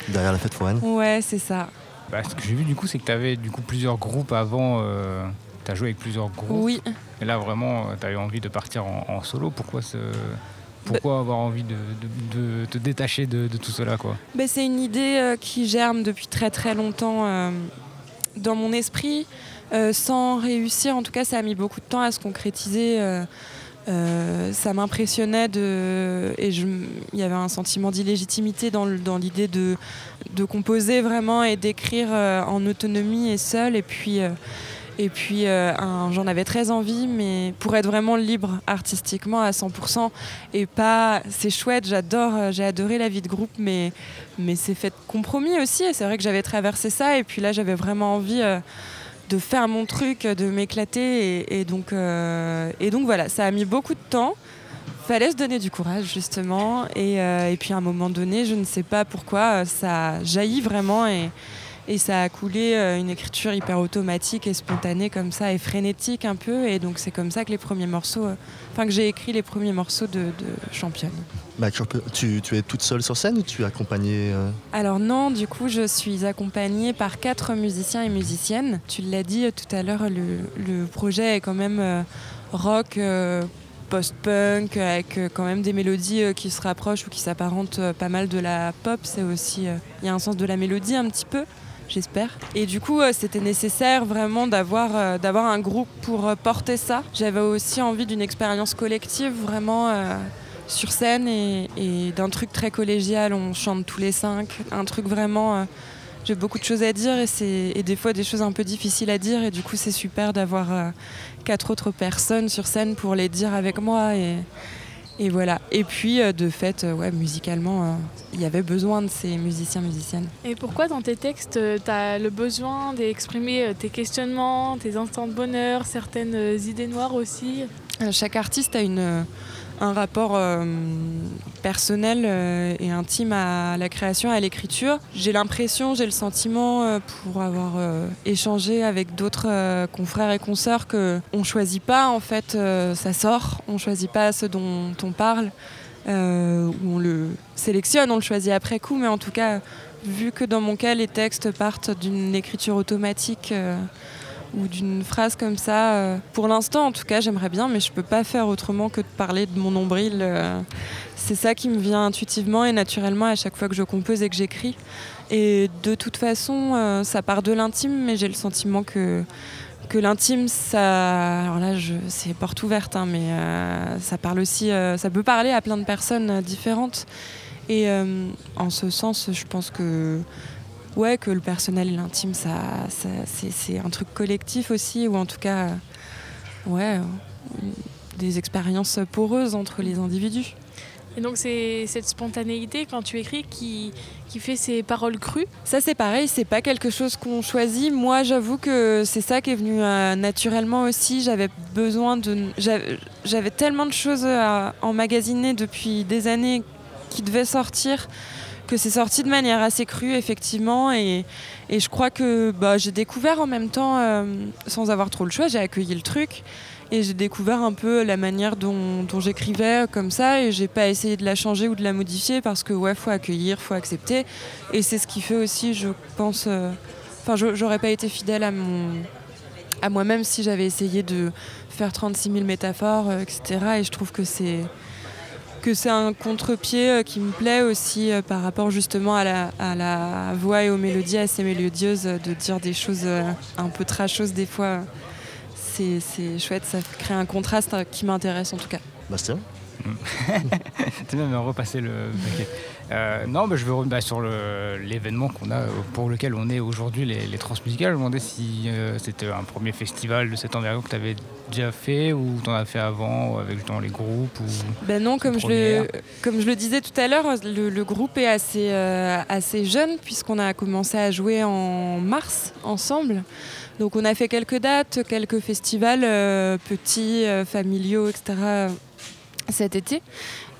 Derrière la fête foraine Ouais, c'est ça. Bah, ce que j'ai vu du coup, c'est que tu avais du coup plusieurs groupes avant. tu as joué avec plusieurs groupes. Oui. Et là, vraiment, tu as eu envie de partir en, en solo. Pourquoi, ce... Pourquoi avoir envie de, te détacher de, tout cela quoi Ben, c'est une idée euh, qui germe depuis très très longtemps euh, dans mon esprit, euh, sans réussir. En tout cas, ça a mis beaucoup de temps à se concrétiser. ça m'impressionnait de et il y avait un sentiment d'illégitimité dans, l'idée de, composer vraiment et d'écrire en autonomie et seul et puis et puis euh, j'en avais très envie mais pour être vraiment libre artistiquement à 100% et pas c'est chouette j'adore euh, j'ai adoré la vie de groupe mais mais c'est fait de compromis aussi et c'est vrai que j'avais traversé ça et puis là j'avais vraiment envie euh, de faire mon truc, de m'éclater. Et, donc, et donc voilà, ça a mis beaucoup de temps. Fallait se donner du courage justement. Et, et puis à un moment donné, je ne sais pas pourquoi, ça jaillit vraiment. Et, Et ça a coulé euh, une écriture hyper automatique et spontanée comme ça, et frénétique un peu. Et donc c'est comme ça que les premiers morceaux, euh, enfin que j'ai écrit les premiers morceaux de, de Championne. Bah, tu, tu, es toute seule sur scène ou tu es accompagnée euh Alors non, du coup je suis accompagnée par quatre musiciens et musiciennes. Tu l'as dit tout à l'heure, le, le, projet est quand même rock post-punk avec quand même des mélodies qui se rapprochent ou qui s'apparentent pas mal de la pop. C'est aussi, il y a un sens de la mélodie un petit peu j'espère. Et du coup, c'était nécessaire vraiment d'avoir d'avoir un groupe pour porter ça. J'avais aussi envie d'une expérience collective vraiment sur scène et, d'un truc très collégial. On chante tous les cinq, un truc vraiment. j'ai beaucoup de choses à dire et, et des fois des choses un peu difficiles à dire et du coup c'est super d'avoir quatre autres personnes sur scène pour les dire avec moi. Et voilà. Et puis, euh, de fait, euh, ouais, musicalement, euh, il y avait besoin de ces musiciens, musiciennes. Et pourquoi dans tes textes, tu as le besoin d'exprimer tes questionnements, tes instants de bonheur, certaines idées noires aussi? Chaque artiste a une un rapport euh, personnel euh, et intime à la création, à l'écriture. J'ai l'impression, j'ai le sentiment, euh, pour avoir échangé avec d'autres confrères et consoeurs, qu'on ne choisit pas, en fait, ça sort, on ne choisit pas ce dont on parle, ou on le sélectionne, on le choisit après coup, mais en tout cas, vu que dans mon cas, les textes partent d'une écriture automatique, ou d'une phrase comme ça. Euh, pour l'instant, en tout cas, j'aimerais bien, mais je peux pas faire autrement que de parler de mon nombril. Euh. C'est ça qui me vient intuitivement et naturellement à chaque fois que je compose et que j'écris. Et de toute façon, euh, ça part de l'intime, mais j'ai le sentiment que que l'intime, ça, alors là, c'est porte ouverte, hein, mais ça parle aussi, ça peut parler à plein de personnes différentes. Et en ce sens, je pense que ouais, que le personnel et l'intime, ça, c'est un truc collectif aussi, ou en tout cas, ouais, des expériences poreuses entre les individus. Et donc c'est cette spontanéité quand tu écris qui, qui fait ces paroles crues? Ça c'est pareil, c'est pas quelque chose qu'on choisit. Moi j'avoue que c'est ça qui est venu euh, naturellement aussi. J'avais besoin de... J'avais tellement de choses à emmagasiner depuis des années qui devaient sortir que c'est sorti de manière assez crue, effectivement. Et, je crois que bah, j'ai découvert en même temps, euh, sans avoir trop le choix, j'ai accueilli le truc. Et j'ai découvert un peu la manière dont, j'écrivais comme ça. Et j'ai pas essayé de la changer ou de la modifier parce que, ouais, faut accueillir, faut accepter. Et c'est ce qui fait aussi, je pense. Euh, enfin, j'aurais pas été fidèle à moi-même si j'avais essayé de faire 36 000 métaphores, euh, etc. Et je trouve que c'est que c'est un contre-pied euh, qui me plaît aussi euh, par rapport justement à la, voix et aux mélodies assez mélodieuses, euh, de dire des choses un peu trasheuses des fois. C'est chouette, ça crée un contraste qui m'intéresse en tout cas. Bastien? Tu vas me repasser le euh, non, bah, je veux revenir bah, sur l'événement qu'on a, euh, pour lequel on est aujourd'hui, les, les Transmusicales. Je me demandais si euh, c'était un premier festival de cette envergure que tu avais déjà fait ou tu en as fait avant avec les groupes ou ben Non, comme je, le, comme je le disais tout à l'heure, le, groupe est assez, assez jeune puisqu'on a commencé à jouer en mars ensemble. Donc on a fait quelques dates, quelques festivals petits, familiaux, etc. cet été.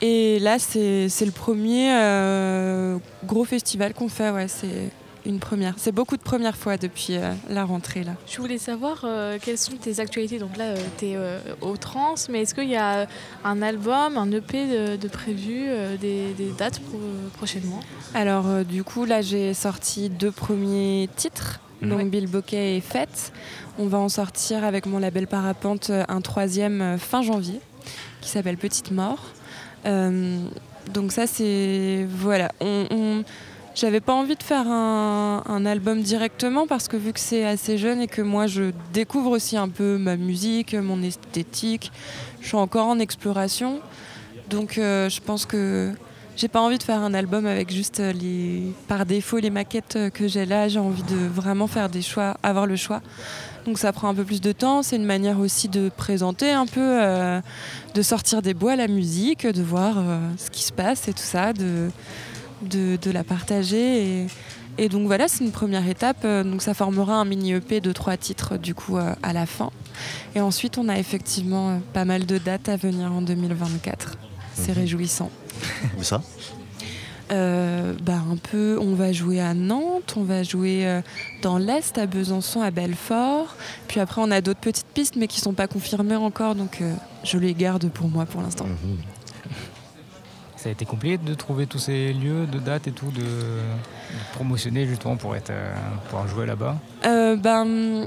Et là, c'est le premier euh, gros festival qu'on fait. Ouais, c'est une première. C'est beaucoup de premières fois depuis euh, la rentrée. là. Je voulais savoir euh, quelles sont tes actualités. Donc là, tu es au trans, mais est-ce qu'il y a un album, un EP de, prévu, des, dates prochainement? Alors, du coup, là, j'ai sorti deux premiers titres. Donc Bill Bokeh et Fête. On va en sortir avec mon label Parapente un troisième fin janvier qui s'appelle Petite Mort. Euh, donc ça c'est voilà. J'avais pas envie de faire un, album directement parce que vu que c'est assez jeune et que moi je découvre aussi un peu ma musique, mon esthétique, je suis encore en exploration. Donc euh, je pense que j'ai pas envie de faire un album avec juste les par défaut les maquettes que j'ai là. J'ai envie de vraiment faire des choix, avoir le choix. Donc ça prend un peu plus de temps. C'est une manière aussi de présenter un peu, euh, de sortir des bois la musique, de voir euh, ce qui se passe et tout ça, de, de, la partager. Et, donc voilà, c'est une première étape. Donc ça formera un mini EP de trois titres du coup euh, à la fin. Et ensuite, on a effectivement pas mal de dates à venir en 2024. C'est mhm. réjouissant. Où ça? Euh, bah, un peu, on va jouer à Nantes, on va jouer euh, dans l'Est, à Besançon, à Belfort. Puis après, on a d'autres petites pistes, mais qui sont pas confirmées encore, donc euh, je les garde pour moi pour l'instant. Mhm. Ça a été compliqué de trouver tous ces lieux, de dates et tout, de, de promotionner justement pour être, pouvoir jouer là-bas? Ben,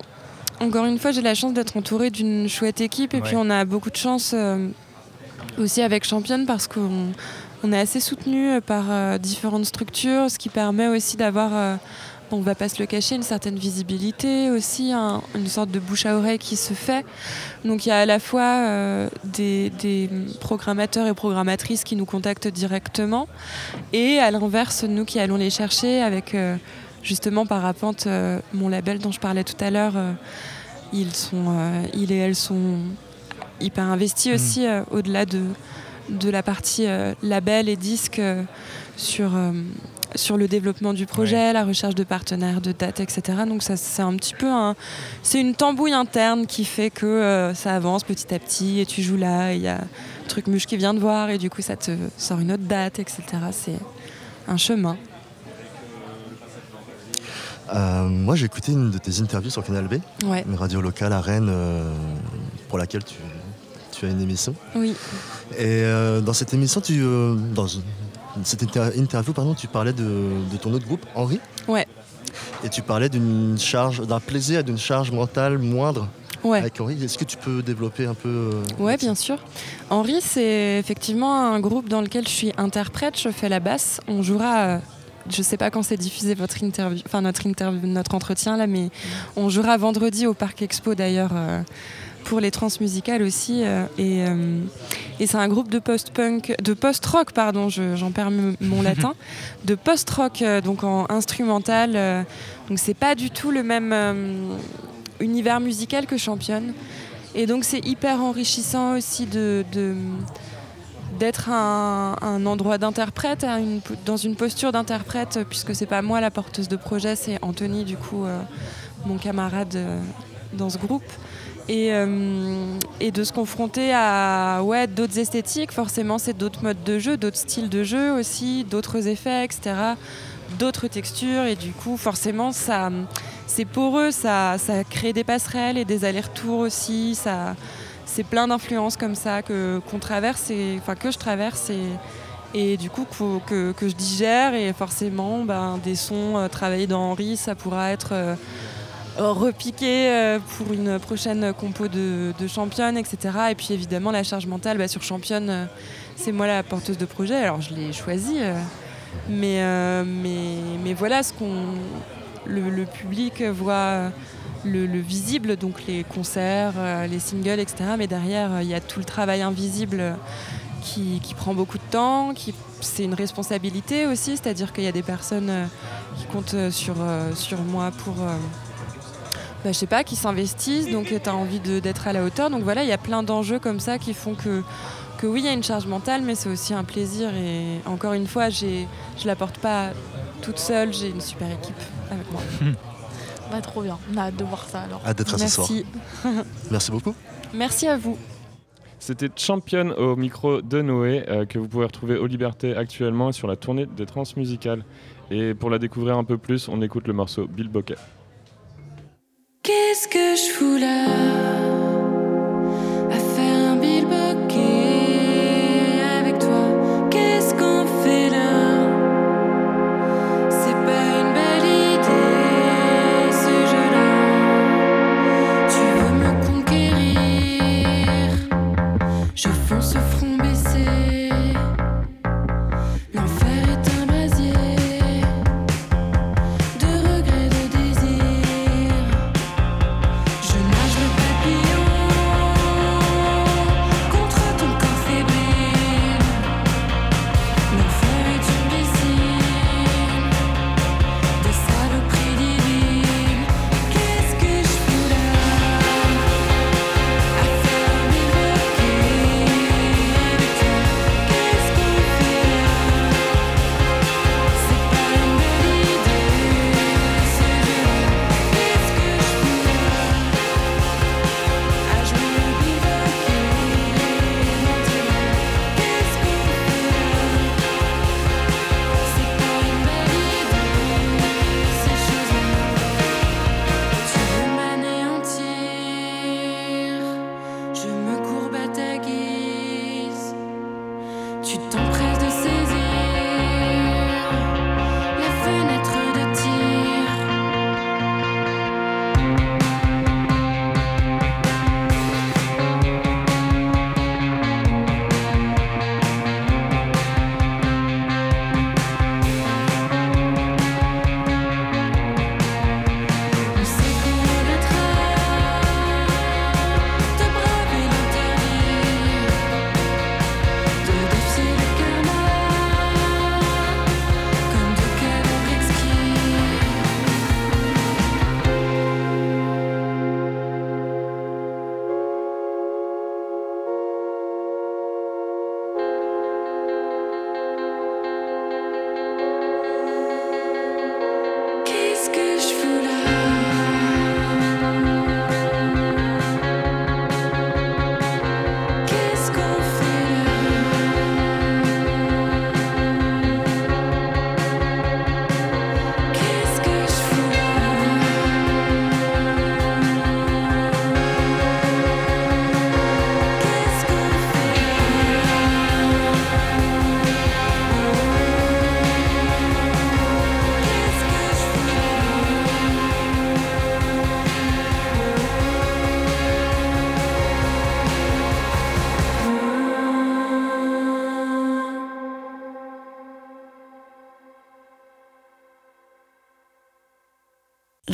encore une fois, j'ai la chance d'être entourée d'une chouette équipe et Ouais. puis on a beaucoup de chance aussi avec Championne parce qu'on on est assez soutenu par euh, différentes structures, ce qui permet aussi d'avoir, euh, on va pas se le cacher, une certaine visibilité aussi, un- une sorte de bouche à oreille qui se fait. Donc il y a à la fois euh, des, des programmateurs et programmatrices qui nous contactent directement et à l'inverse, nous qui allons les chercher avec euh, justement Parapente, euh, mon label dont je parlais tout à l'heure, euh, ils, sont, euh, ils et elles sont hyper investis aussi euh, au-delà de, de la partie euh, label et disque euh, sur, euh, sur le développement du projet, la recherche de partenaires, de dates, etc. Donc ça c'est un petit peu un, c'est une tambouille interne qui fait que euh, ça avance petit à petit et tu joues là, il y a un truc muche qui vient de voir et du coup ça te sort une autre date, etc. C'est un chemin. Euh, moi, j'ai écouté une de tes interviews sur Canal B, Ouais. une radio locale à Rennes euh, pour laquelle tu, tu as une émission. Oui. Et euh, dans cette émission, tu, euh, dans cette inter- interview, pardon, tu parlais de, de ton autre groupe, Henri. Ouais. Et tu parlais d'une charge, d'un plaisir et d'une charge mentale moindre Ouais. avec Henri. Est-ce que tu peux développer un peu euh, Ouais, bien sûr. Henri, c'est effectivement un groupe dans lequel je suis interprète, je fais la basse. On jouera, euh, je sais pas quand c'est diffusé votre interview, enfin notre interview, notre entretien là, mais on jouera vendredi au Parc Expo d'ailleurs euh, pour les transmusicales aussi. euh, et euh, et c'est un groupe de post-punk, de post-rock, pardon, je- j'en perds mon *laughs* latin, de post-rock, euh, donc en instrumental. donc c'est pas du tout le même univers musical que Championne. Et donc c'est hyper enrichissant aussi de, d'être un, un endroit d'interprète, dans une posture d'interprète, puisque c'est pas moi la porteuse de projet, c'est Anthony, du coup, euh, mon camarade euh, dans ce groupe. Et, euh, et de se confronter à ouais, d'autres esthétiques, forcément c'est d'autres modes de jeu, d'autres styles de jeu aussi, d'autres effets, etc. D'autres textures, et du coup forcément ça, c'est poreux, ça, ça crée des passerelles et des allers-retours aussi, ça, c'est plein d'influences comme ça que, qu'on traverse, enfin que je traverse et, et du coup qu'au- que, que je digère et forcément ben, des sons euh, travaillés dans Henri, ça pourra être euh, repiqué euh, pour une prochaine compo de, de championne, etc. Et puis évidemment la charge mentale bah, sur championne, euh, c'est moi la porteuse de projet, alors je l'ai choisi. euh, mais, euh, mais, mais voilà ce qu'on le, public voit le, le visible, donc les concerts, euh, les singles, etc. Mais derrière, euh, il y a tout le travail invisible euh, qui, qui prend beaucoup de temps, qui, c'est une responsabilité aussi, c'est-à-dire qu'il y a des personnes euh, qui comptent euh, sur, euh, sur moi pour... euh, bah, je sais pas, qui s'investissent, donc tu as envie de- d'être à la hauteur. Donc voilà, il y a plein d'enjeux comme ça qui font que, que oui, il y a une charge mentale, mais c'est aussi un plaisir. Et encore une fois, j'ai- je la porte pas toute seule, j'ai une super équipe avec moi. *laughs* Bah, trop bien. On a hâte de voir ça alors. Hâte d'être à ce soir. Merci. *laughs* Merci beaucoup. Merci à vous. C'était Champion au micro de Noé, euh, que vous pouvez retrouver aux Libertés actuellement sur la tournée des transmusicales. Et pour la découvrir un peu plus, on écoute le morceau Bill Bokeh. Qu'est-ce que je fous là? tu t'en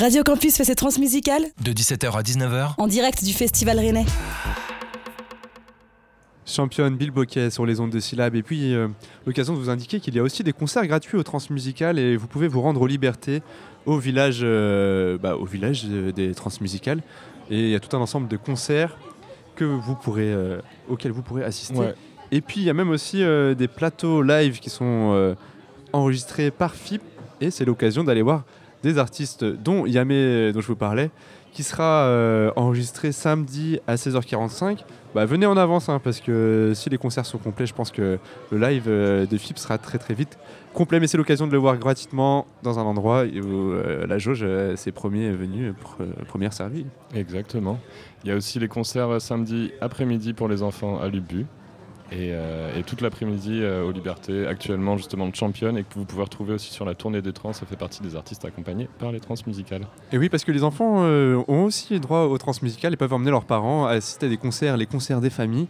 Radio Campus fait ses transmusicales De 17h à 19h en direct du Festival Rennais. Championne Bill Boquet sur les ondes de syllabes. Et puis, euh, l'occasion de vous indiquer qu'il y a aussi des concerts gratuits au Transmusicales et vous pouvez vous rendre aux Libertés, au village, euh, bah, au village euh, des Transmusicales. Et il y a tout un ensemble de concerts que vous pourrez, euh, auxquels vous pourrez assister. Ouais. Et puis, il y a même aussi euh, des plateaux live qui sont euh, enregistrés par FIP. Et c'est l'occasion d'aller voir des artistes, dont Yamé, dont je vous parlais, qui sera euh, enregistré samedi à 16h45. Bah, venez en avance, hein, parce que si les concerts sont complets, je pense que le live euh, de FIP sera très très vite complet. Mais c'est l'occasion de le voir gratuitement dans un endroit où euh, la jauge, c'est premier venu, pr- première servie. Exactement. Il y a aussi les concerts samedi après-midi pour les enfants à l'UBU. Et, euh, toute l'après-midi euh, aux Libertés, actuellement justement de championne, et que vous pouvez retrouver aussi sur la tournée des trans. Ça fait partie des artistes accompagnés par les trans musicales. Et oui, parce que les enfants euh, ont aussi droit au transmusical et peuvent emmener leurs parents à assister à des concerts, les concerts des familles.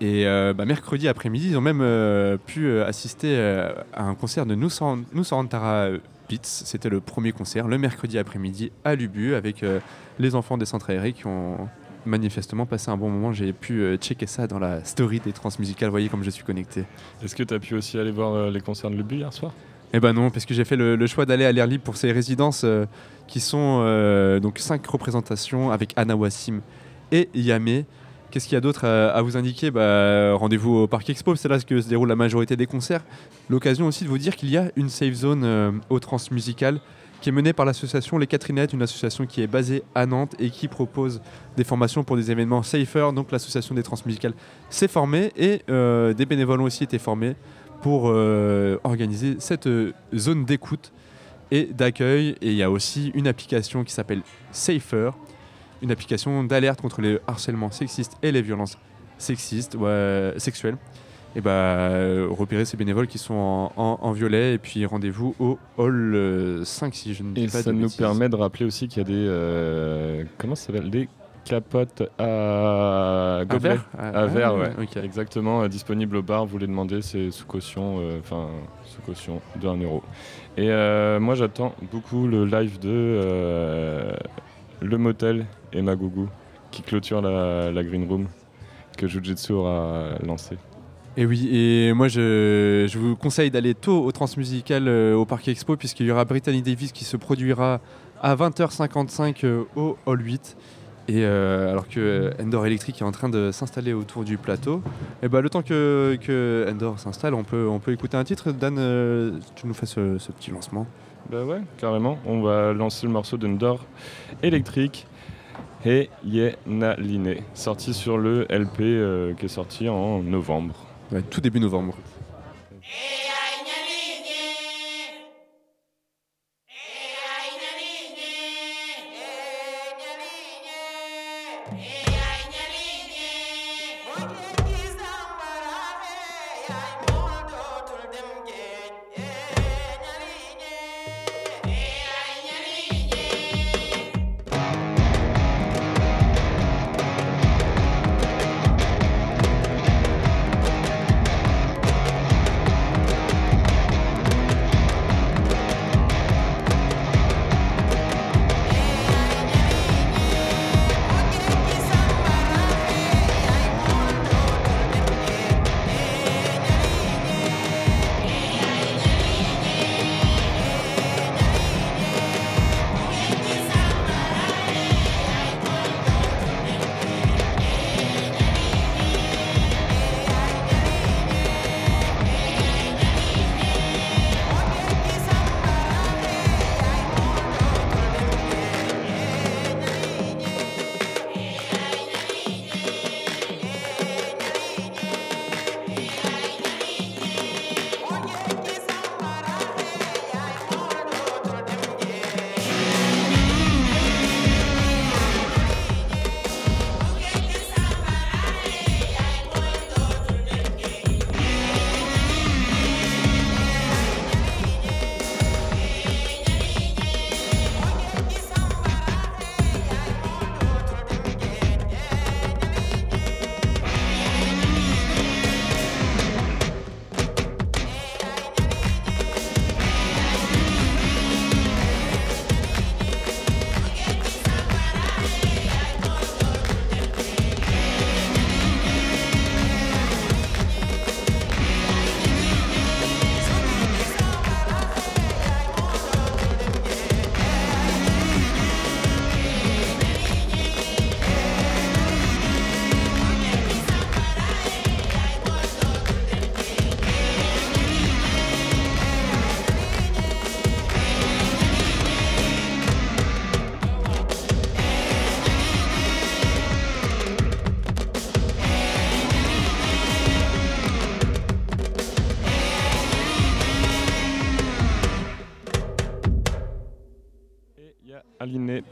Et euh, bah, mercredi après-midi, ils ont même euh, pu assister à un concert de Sorrentara Beats. C'était le premier concert, le mercredi après-midi à Lubu, avec les enfants des centres aérés qui ont manifestement passé un bon moment. J'ai pu euh, checker ça dans la story des transmusicales. Voyez comme je suis connecté. Est-ce que tu as pu aussi aller voir euh, les concerts de l'UBU hier soir? Eh ben non, parce que j'ai fait le, le choix d'aller à l'air libre pour ces résidences euh, qui sont donc cinq représentations avec Anna Wassim et Yamé. Qu'est-ce qu'il y a d'autre à, à vous indiquer? Bah, Rendez-vous au Parc Expo, c'est là que se déroule la majorité des concerts. L'occasion aussi de vous dire qu'il y a une safe zone euh, au Transmusical qui est menée par l'association Les Catherinettes, une association qui est basée à Nantes et qui propose des formations pour des événements safer. Donc l'association des transmusicales s'est formée et euh, des bénévoles ont aussi été formés pour euh, organiser cette euh, zone d'écoute et d'accueil. Et il y a aussi une application qui s'appelle Safer, une application d'alerte contre les harcèlements sexistes et les violences sexistes, sexuelles. Et bah, euh, repérer ces bénévoles qui sont en, en- en violet et puis rendez-vous au hall euh, 5 si je ne dis Et pas ça de nous bêtises. permet de rappeler aussi qu'il y a des. euh, comment ça s'appelle? Des capotes à gobelet. verre À, verre, ouais. Exactement, euh, disponible au bar. Vous les demandez, c'est sous caution, euh, enfin, sous caution de 1 euro. Et euh, moi, j'attends beaucoup le live de euh, Le Motel et Magougou qui clôture la, la Green Room que Jujitsu aura lancé. Et oui, et moi je, vous conseille d'aller tôt au Transmusical euh, au Parc Expo puisqu'il y aura Brittany Davis qui se produira à 20h55 euh, au Hall 8. Et euh, alors que Endor Electric est en train de s'installer autour du plateau, et ben le temps que, Endor s'installe, on peut, on peut écouter un titre. Dan, tu nous fais ce, petit lancement. Bah ouais, carrément. On va lancer le morceau d'Endor électrique et Yena Line, sorti sur le LP qui est sorti en novembre. Tout début novembre.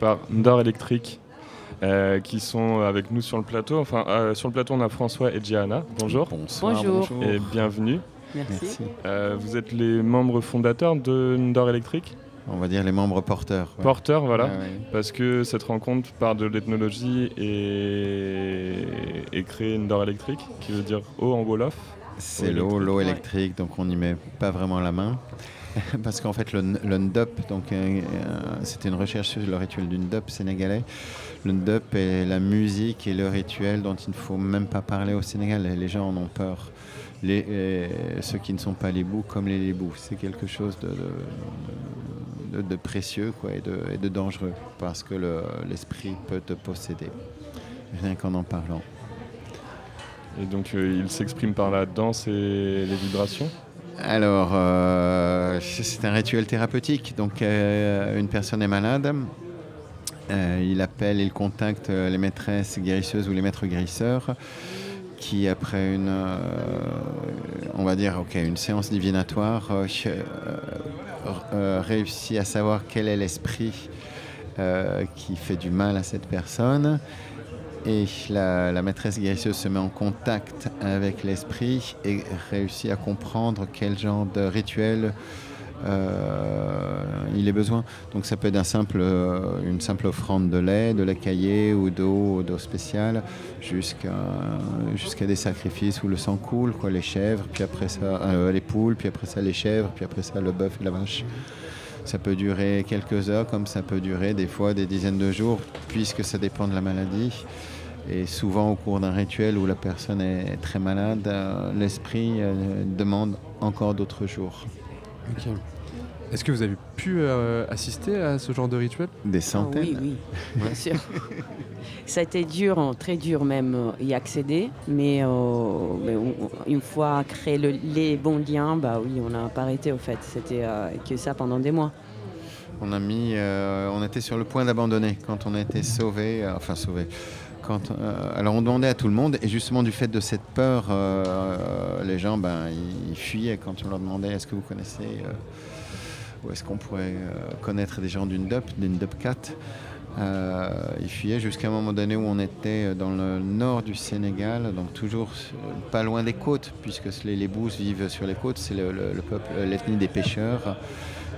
Par Ndor Electric. euh, qui sont avec nous sur le plateau. Enfin, euh, sur le plateau, on a François et Gianna. Bonjour. Bonsoir, Bonjour. Et bienvenue. Merci. Euh, vous êtes les membres fondateurs de Ndor Electric On va dire les membres porteurs. ouais. Porteurs, voilà. Ouais. Parce que cette rencontre part de l'ethnologie et, et crée Ndor Electric, qui veut dire eau en Wolof. C'est Eau l'eau, l'eau électrique, donc on n'y met pas vraiment la main. *laughs* Parce qu'en fait, le, Ndop, donc, euh, euh, c'était une recherche sur le rituel du Ndop sénégalais. Le Ndop est la musique et le rituel dont il ne faut même pas parler au Sénégal. Les gens en ont peur. Les, euh, ceux qui ne sont pas les comme les lébous. C'est quelque chose de, de- précieux quoi, et, de, dangereux parce que le- l'esprit peut te posséder, rien qu'en en parlant. Et donc, il s'exprime par la danse et les vibrations? Alors, euh, c'est un rituel thérapeutique. Donc, euh, une personne est malade. euh, il appelle, il contacte les maîtresses guérisseuses ou les maîtres guérisseurs qui, après une, on va dire, ok, une séance divinatoire, réussit à savoir quel est l'esprit qui fait du mal à cette personne. Et la, maîtresse guérisseuse se met en contact avec l'esprit et réussit à comprendre quel genre de rituel euh, il ait besoin. Donc ça peut être euh, une simple offrande de lait, de lait caillé ou d'eau, d'eau spéciale, jusqu'à jusqu'à des sacrifices où le sang coule, quoi, les chèvres, puis après ça euh, les poules, puis après ça les chèvres, puis après ça le bœuf et la vache. Ça peut durer quelques heures, comme ça peut durer des fois des dizaines de jours, puisque ça dépend de la maladie. Et souvent, au cours d'un rituel où la personne est très malade, euh, l'esprit euh, demande encore d'autres jours. Ok. Est-ce que vous avez pu euh, assister à ce genre de rituel? Des Ah centaines oui, oui, bien sûr. *laughs* Ça a été dur, hein, très dur même y accéder, mais, euh, mais on- on- une fois créé le- les bons liens, bah oui, on n'a pas arrêté au fait. C'était euh, que ça pendant des mois. On a mis, euh, on était sur le point d'abandonner quand on a été sauvé, euh, enfin sauvé. Euh, alors on demandait à tout le monde et justement du fait de cette peur, euh, les gens ben ils, fuyaient quand on leur demandait est-ce que vous connaissez euh, ou est-ce qu'on pourrait connaître des gens d'une DUP, d'une DUP 4 Euh, Ils fuyaient jusqu'à un moment donné où on était dans le nord du Sénégal, donc toujours pas loin des côtes, puisque les Lébous vivent sur les côtes, c'est le peuple, l'ethnie des pêcheurs,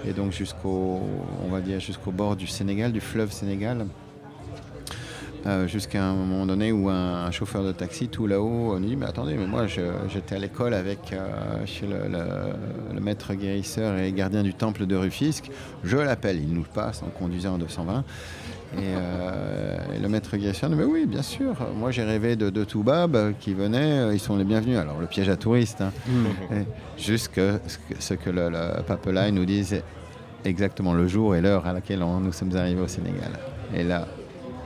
et donc jusqu'au, on va dire jusqu'au bord du Sénégal, du fleuve Sénégal. Euh, jusqu'à un moment donné où un, un chauffeur de taxi tout là-haut nous dit mais attendez mais moi j'étais à l'école avec euh, chez le, le- le maître guérisseur et gardien du temple de Rufisque. Je l'appelle. Il nous passe en conduisant en 220 et, euh, et le maître guérisseur dit mais oui bien sûr. Moi j'ai rêvé de deux toubabs qui venaient ils sont les bienvenus. Alors le piège à touristes hein. Et jusque ce que, ce que le, le papelaï nous dise exactement le jour et l'heure à laquelle on- nous sommes arrivés au Sénégal. Et là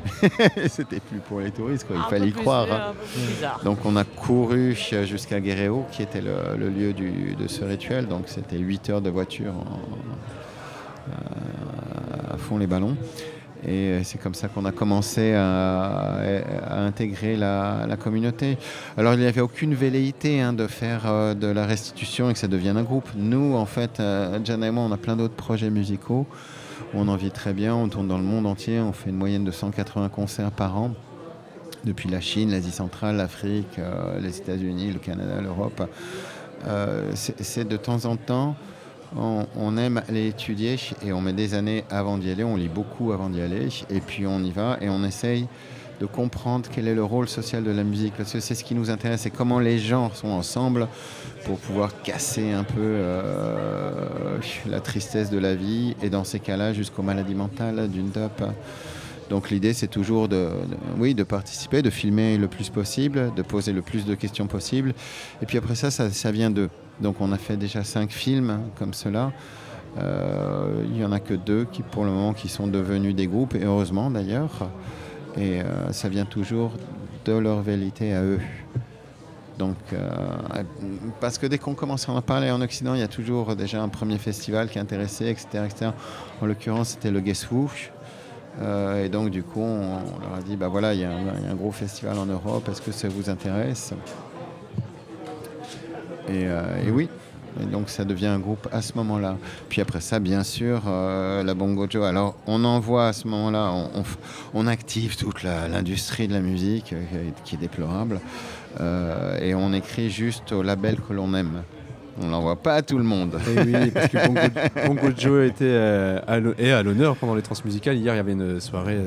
*laughs* c'était plus pour les touristes, quoi. il Un fallait y croire. euh, hein. plus. Donc on a couru jusqu'à Guéréo, qui était le, le lieu du- de ce rituel. Donc c'était 8 heures de voiture en- à- à fond les ballons. Et euh, c'est comme ça qu'on a commencé à, intégrer la, communauté. Alors il n'y avait aucune velléité hein, de faire euh, de la restitution et que ça devienne un groupe. Nous, en fait, euh, et moi, on a plein d'autres projets musicaux. On en vit très bien, on tourne dans le monde entier, on fait une moyenne de 180 concerts par an depuis la Chine, l'Asie centrale, l'Afrique, euh, les États-Unis, le Canada, l'Europe. C'est de temps en temps, on, aime aller étudier et on met des années avant d'y aller, on lit beaucoup avant d'y aller, et puis on y va et on essaye de comprendre quel est le rôle social de la musique, parce que c'est ce qui nous intéresse, c'est comment les gens sont ensemble pour pouvoir casser un peu euh, la tristesse de la vie, et dans ces cas-là, jusqu'aux maladies mentales d'une top. Donc l'idée, c'est toujours de, oui, de participer, de filmer le plus possible, de poser le plus de questions possible. Et puis après ça, ça, ça vient d'eux. Donc on a fait déjà cinq films comme cela. Euh, il n'y en a que deux qui, pour le moment, qui sont devenus des groupes, et heureusement d'ailleurs. Et euh, ça vient toujours de leur vérité à eux. Donc, euh, parce que dès qu'on commence à en parler en Occident, il y a toujours déjà un premier festival qui est intéressé, etc. En l'occurrence, c'était le Guess Who. Et donc, du coup, on, leur a dit, bah voilà, il y a un gros festival en Europe, est-ce que ça vous intéresse? Et, euh, et oui, Et donc ça devient un groupe à ce moment-là. Puis après ça, bien sûr, euh, la Bongo Joe. Alors on envoie à ce moment-là, on, on f- on active toute l'industrie de la musique euh, qui est déplorable. Euh, et on écrit juste au label que l'on aime. On l'envoie pas à tout le monde. Et oui, parce que Bongo, Bongo Joe était à l'honneur pendant les transmusicales. Hier, il y avait une soirée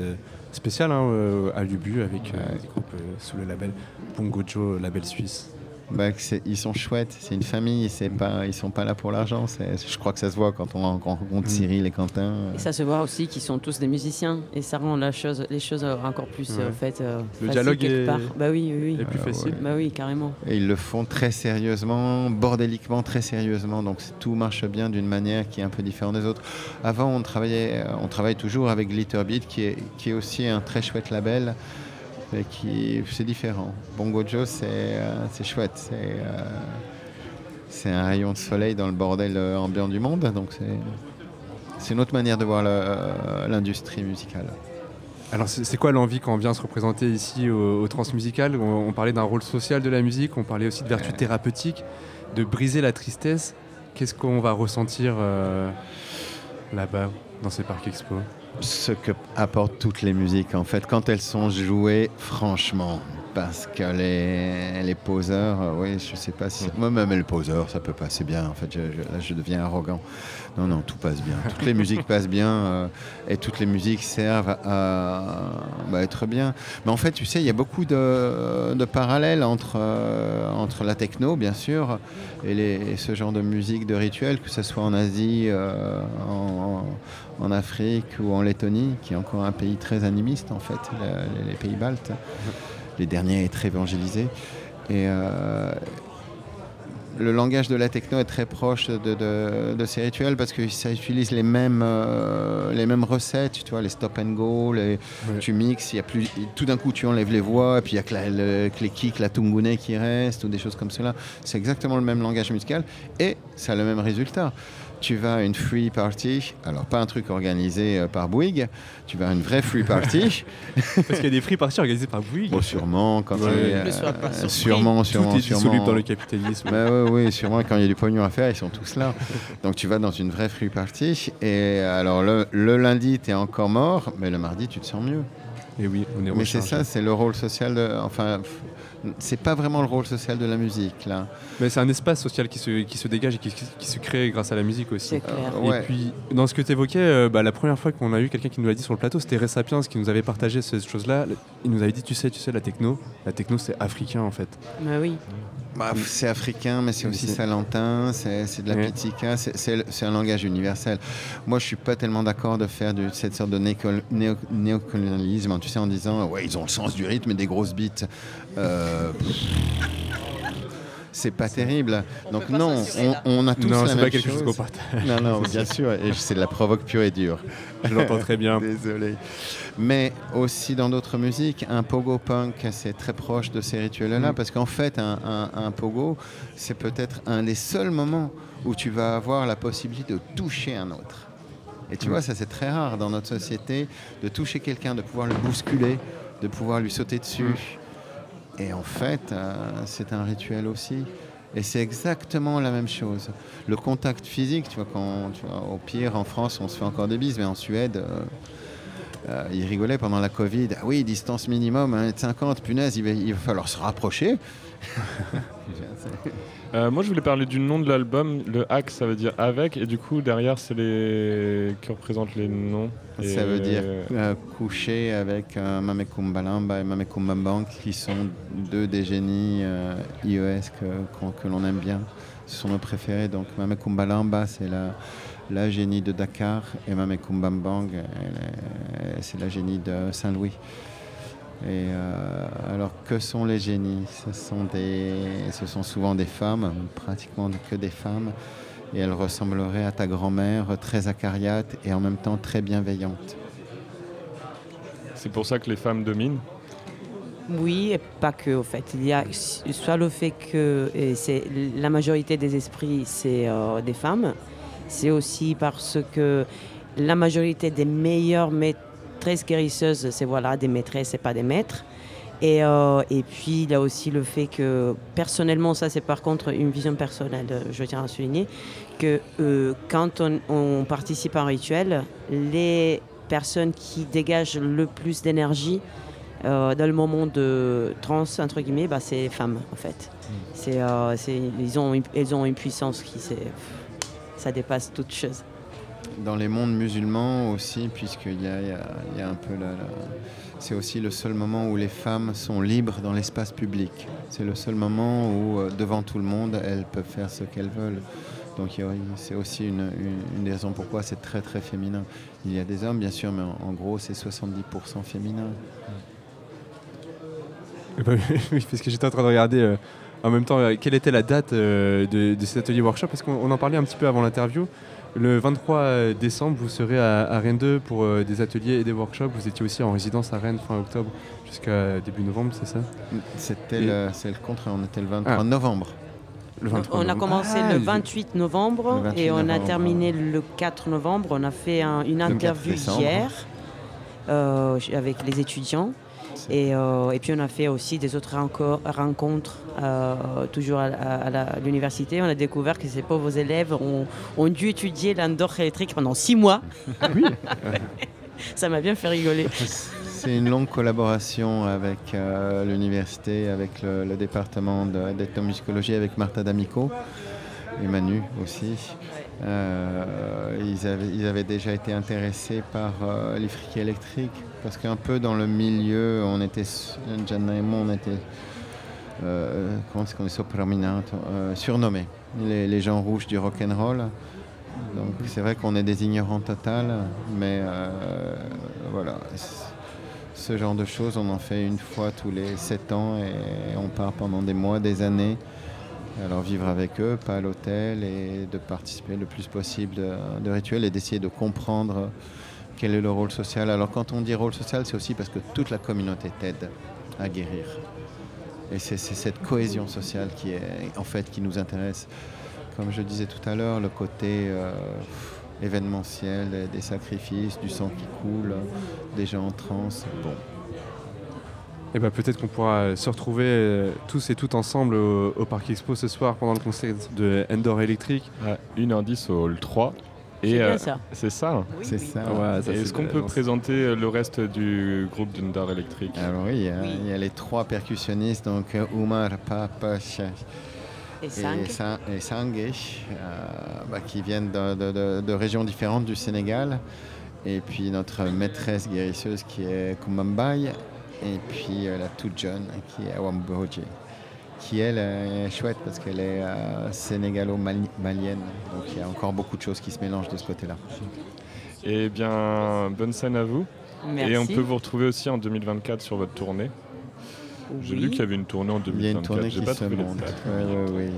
spéciale hein, à Lubu avec des groupes sous le label Bongo Joe, label suisse. Bah, ils sont chouettes, c'est une famille, c'est pas, ils sont pas là pour l'argent. Je crois que ça se voit quand on rencontre Mm. Cyril et Quentin. Et ça se voit aussi qu'ils sont tous des musiciens et ça rend la chose, les choses euh, encore plus Ouais. euh, faites. euh, Le dialogue est- part. Bah oui, oui, oui. est plus Ah, facile. ouais. Bah oui, carrément. Et ils le font très sérieusement, bordéliquement, très sérieusement. Donc tout marche bien d'une manière qui est un peu différente des autres. Avant, on travaillait, euh, on travaille toujours avec Glitterbeat, qui est, qui est aussi un très chouette label. Et qui, c'est différent. Bongo Joe, c'est, euh, c'est chouette. C'est, euh, c'est un rayon de soleil dans le bordel euh, ambiant du monde. Donc c'est, une autre manière de voir l'industrie musicale. Alors, c'est quoi l'envie quand on vient se représenter ici au, au Transmusical on, on parlait d'un rôle social de la musique, on parlait aussi de vertu thérapeutique, de briser la tristesse. Qu'est-ce qu'on va ressentir euh, là-bas, dans ces parcs expo? Ce que apportent toutes les musiques en fait quand elles sont jouées franchement. Parce que les, les poseurs euh, oui je sais pas si moi même les poseurs ça peut passer bien en fait. Je, je- là je deviens arrogant. Non non tout passe bien. Toutes les musiques *laughs* passent bien euh, et toutes les musiques servent à bah, être bien. Mais en fait tu sais il y a beaucoup de, de parallèles entre euh, entre la techno bien sûr et, les, et ce genre de musique de rituel que ce soit en Asie en, en Afrique ou en Lettonie, qui est encore un pays très animiste en fait, les, pays baltes, les derniers être évangélisés. Et euh, le langage de la techno est très proche de, de- de ces rituels parce que ça utilise les mêmes, euh, les mêmes recettes, tu vois, les stop and go, les- tu mixes, y a plus, tout d'un coup tu enlèves les voix, et puis il y a que, la- le- que les kicks, la tungune qui reste, ou des choses comme cela. C'est exactement le même langage musical et ça a le même résultat. Tu vas à une free party, alors pas un truc organisé euh, par Bouygues, tu vas à une vraie free party. *laughs* Parce qu'il y a des free parties organisées par Bouygues. Bon, sûrement, quand Ouais. il y a- Ne sois pas euh, surpris. sûrement, Tout sûrement, est sûrement. dans le capitalisme. Bah ouais, oui, sûrement quand il y a du pognon à faire, ils sont tous là. Donc tu vas dans une vraie free party et alors le, le lundi tu es encore mort, mais le mardi tu te sens mieux. Et oui, on est Mais c'est ça, c'est le rôle social de, enfin, c'est pas vraiment le rôle social de la musique là. Mais c'est un espace social qui se, qui se dégage et qui, qui se crée grâce à la musique aussi. C'est clair. Et Ouais. puis, dans ce que tu évoquais, la première fois qu'on a eu quelqu'un qui nous l'a dit sur le plateau, c'était Ray Sapiens qui nous avait partagé ces choses-là. Il nous avait dit, tu sais, tu sais, la techno, la techno c'est africain en fait. Bah oui. Bah, c'est africain, mais c'est aussi salentin, c'est de la pitica, c'est- un langage universel. Moi, je suis pas tellement d'accord de faire de cette sorte de néco- néo- néocolonialisme, tu sais, en disant, ouais, ils ont le sens du rythme et des grosses beats. Euh, c'est pas terrible. Donc non, on, on a tous Non, la c'est même pas quelque chose chose. qu'on partage. *laughs* Non, non, bien sûr, et c'est de la provoque pure et dure. Je l'entends très bien. *laughs* Désolé. Mais aussi dans d'autres musiques, un pogo punk, c'est très proche de ces rituels-là, Mm. parce qu'en fait, un, un- un pogo, c'est peut-être un des seuls moments où tu vas avoir la possibilité de toucher un autre. Et tu Mm. vois, ça c'est très rare dans notre société, de toucher quelqu'un, de pouvoir le bousculer, de pouvoir lui sauter dessus. Mm. Et en fait, euh, c'est un rituel aussi. Et c'est exactement la même chose. Le contact physique, tu vois, quand, tu vois, au pire, en France, on se fait encore des bises, mais en Suède, euh, euh, ils rigolaient pendant la Covid. Ah oui, distance minimum, 1m50, punaise, il va, il va falloir se rapprocher. *laughs* Euh, moi, je voulais parler du nom de l'album. Le hack, ça veut dire avec, et du coup, derrière, c'est les. que représentent les noms Et, Ça veut dire euh, coucher avec euh, Mame Kumbalamba et Mame Kumbambang, qui sont deux des génies euh, IES que, qu'on- que l'on aime bien. Ce sont nos préférés. Donc Mame Kumbalamba, c'est la, la génie de Dakar, et Mame Kumbambang, elle est- c'est la génie de Saint-Louis. Et euh, alors, que sont les génies? Ce sont, des, ce sont souvent des femmes, pratiquement que des femmes, et elles ressembleraient à ta grand-mère, très acariate et en même temps très bienveillante. C'est pour ça que les femmes dominent? Oui, et pas que, au fait. Il y a soit le fait que c'est la majorité des esprits, c'est euh, des femmes. C'est aussi parce que la majorité des meilleures maîtresses guérisseuses, c'est voilà, des maîtresses et pas des maîtres. Et, euh, et puis il y a aussi le fait que personnellement, ça c'est par contre une vision personnelle, je tiens à souligner, que euh, quand on, on participe à un rituel, les personnes qui dégagent le plus d'énergie euh, dans le moment de trans, entre guillemets, bah, c'est les femmes en fait. Euh, c'est- ils, ont, elles ont une puissance qui ça dépasse toute chose. Dans les mondes musulmans aussi, puisqu'il y y a- un peu la, C'est aussi le seul moment où les femmes sont libres dans l'espace public. C'est le seul moment où, euh, devant tout le monde, elles peuvent faire ce qu'elles veulent. Donc c'est aussi une, des raisons pourquoi c'est très très féminin. Il y a des hommes, bien sûr, mais en, gros, c'est 70% féminin. *laughs* Oui, parce que j'étais en train de regarder euh, en même temps euh, quelle était la date de, cet atelier workshop, parce qu'on on en parlait un petit peu avant l'interview. Le 23 décembre, vous serez à, à Rennes 2 pour euh, des ateliers et des workshops. Vous étiez aussi en résidence à Rennes fin octobre jusqu'à début novembre, c'est ça C'était Et- le, c'est le contraire, on était le 23 Ah. novembre. Le 23 On a commencé Ah, le le- 28 novembre Le 28 et on a terminé le 4 novembre. On a fait un- une Le 4 interview hier euh, avec les étudiants. Et, euh, et puis on a fait aussi des autres renco- rencontres, euh, toujours à, l'université. On a découvert que ces pauvres élèves ont, ont dû étudier l'indoor électrique pendant six mois. *laughs* Ça m'a bien fait rigoler. C'est une longue collaboration avec euh, l'université, avec le, le département de- d'ethnomusicologie, avec Martha D'Amico et Manu aussi. Euh, ils, avaient, déjà été intéressés par euh, les friquets électriques parce qu'un peu dans le milieu, on était, Gianna et moi, on était, euh, comment qu'on est euh, surnommés, les, les gens rouges du rock'n'roll. Donc c'est vrai qu'on est des ignorants total, mais voilà. Ce genre de choses, on en fait une fois tous les sept ans et on part pendant des mois, des années. Alors vivre avec eux, pas à l'hôtel, et de participer le plus possible de, rituels et d'essayer de comprendre quel est le rôle social. Alors quand on dit rôle social, c'est aussi parce que toute la communauté t'aide à guérir. Et c'est c'est cette cohésion sociale qui est en fait qui nous intéresse. Comme je disais tout à l'heure, le côté euh, événementiel, des sacrifices, du sang qui coule, des gens en transe. Bon, Et ben peut-être qu'on pourra se retrouver euh, tous et toutes ensemble au, au Parc Expo ce soir pendant le concert de Endor Electric. Ouais, 1h10 au hall 3. C'est Et, bien euh, ça. C'est ça. c'est ça. Ouais, ça, Et c'est Est-ce qu'on peut c'est- présenter euh, le reste du groupe d'Undar Electric Alors oui, il y, a, il y a les trois percussionnistes, donc euh, Oumar Papash Et et, cinq. Sa- et Sangue, euh, bah, qui viennent de, de- de- de régions différentes du Sénégal. Et puis notre maîtresse guérisseuse qui est Kumambay. Et puis euh, la toute jeune qui est Awamboje. Qui elle est chouette parce qu'elle est euh, sénégalo-malienne. Donc il y a encore beaucoup de choses qui se mélangent de ce côté-là. Eh bien, bonne scène à vous. Merci. Et on peut vous retrouver aussi en 2024 sur votre tournée. J'ai lu qu'il y avait une tournée en Il y a 2024. une tournée qui pas se monte. Oui, oui,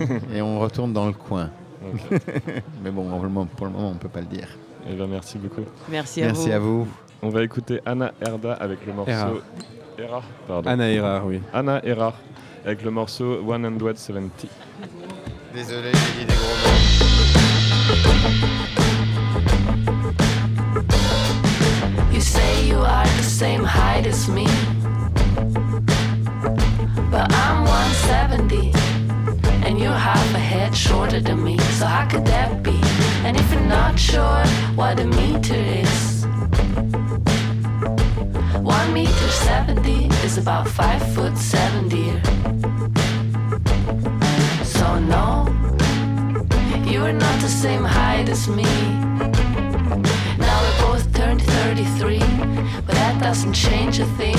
oui. Et on retourne dans le coin. *laughs* Mais bon, pour le moment, on ne peut pas le dire. Eh bien, merci beaucoup. Merci à Merci vous. à vous. On va écouter Anna Erda avec le morceau. Pardon. Anna Erard, oui. Anna Erard avec le morceau 170. Désolé, j'ai dit des gros mots. You say you are the same height as me. But I'm 170, and you're half a head shorter than me. So how could that be? And if you're not sure what a meter is, 1 meter 70 is about 5 foot 7 dear. So no, you are not the same height as me. Now we're both turned 33, but that doesn't change a thing.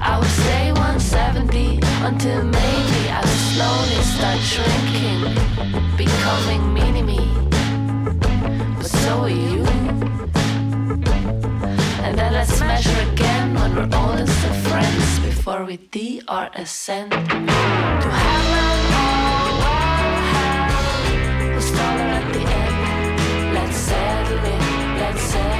I would stay 170 until maybe I slowly start shrinking, becoming mini me. But so are you. And then let's measure again when we're old and still friends before we D or ascend to heaven or where hell was taller at the end. Let's settle it, let's settle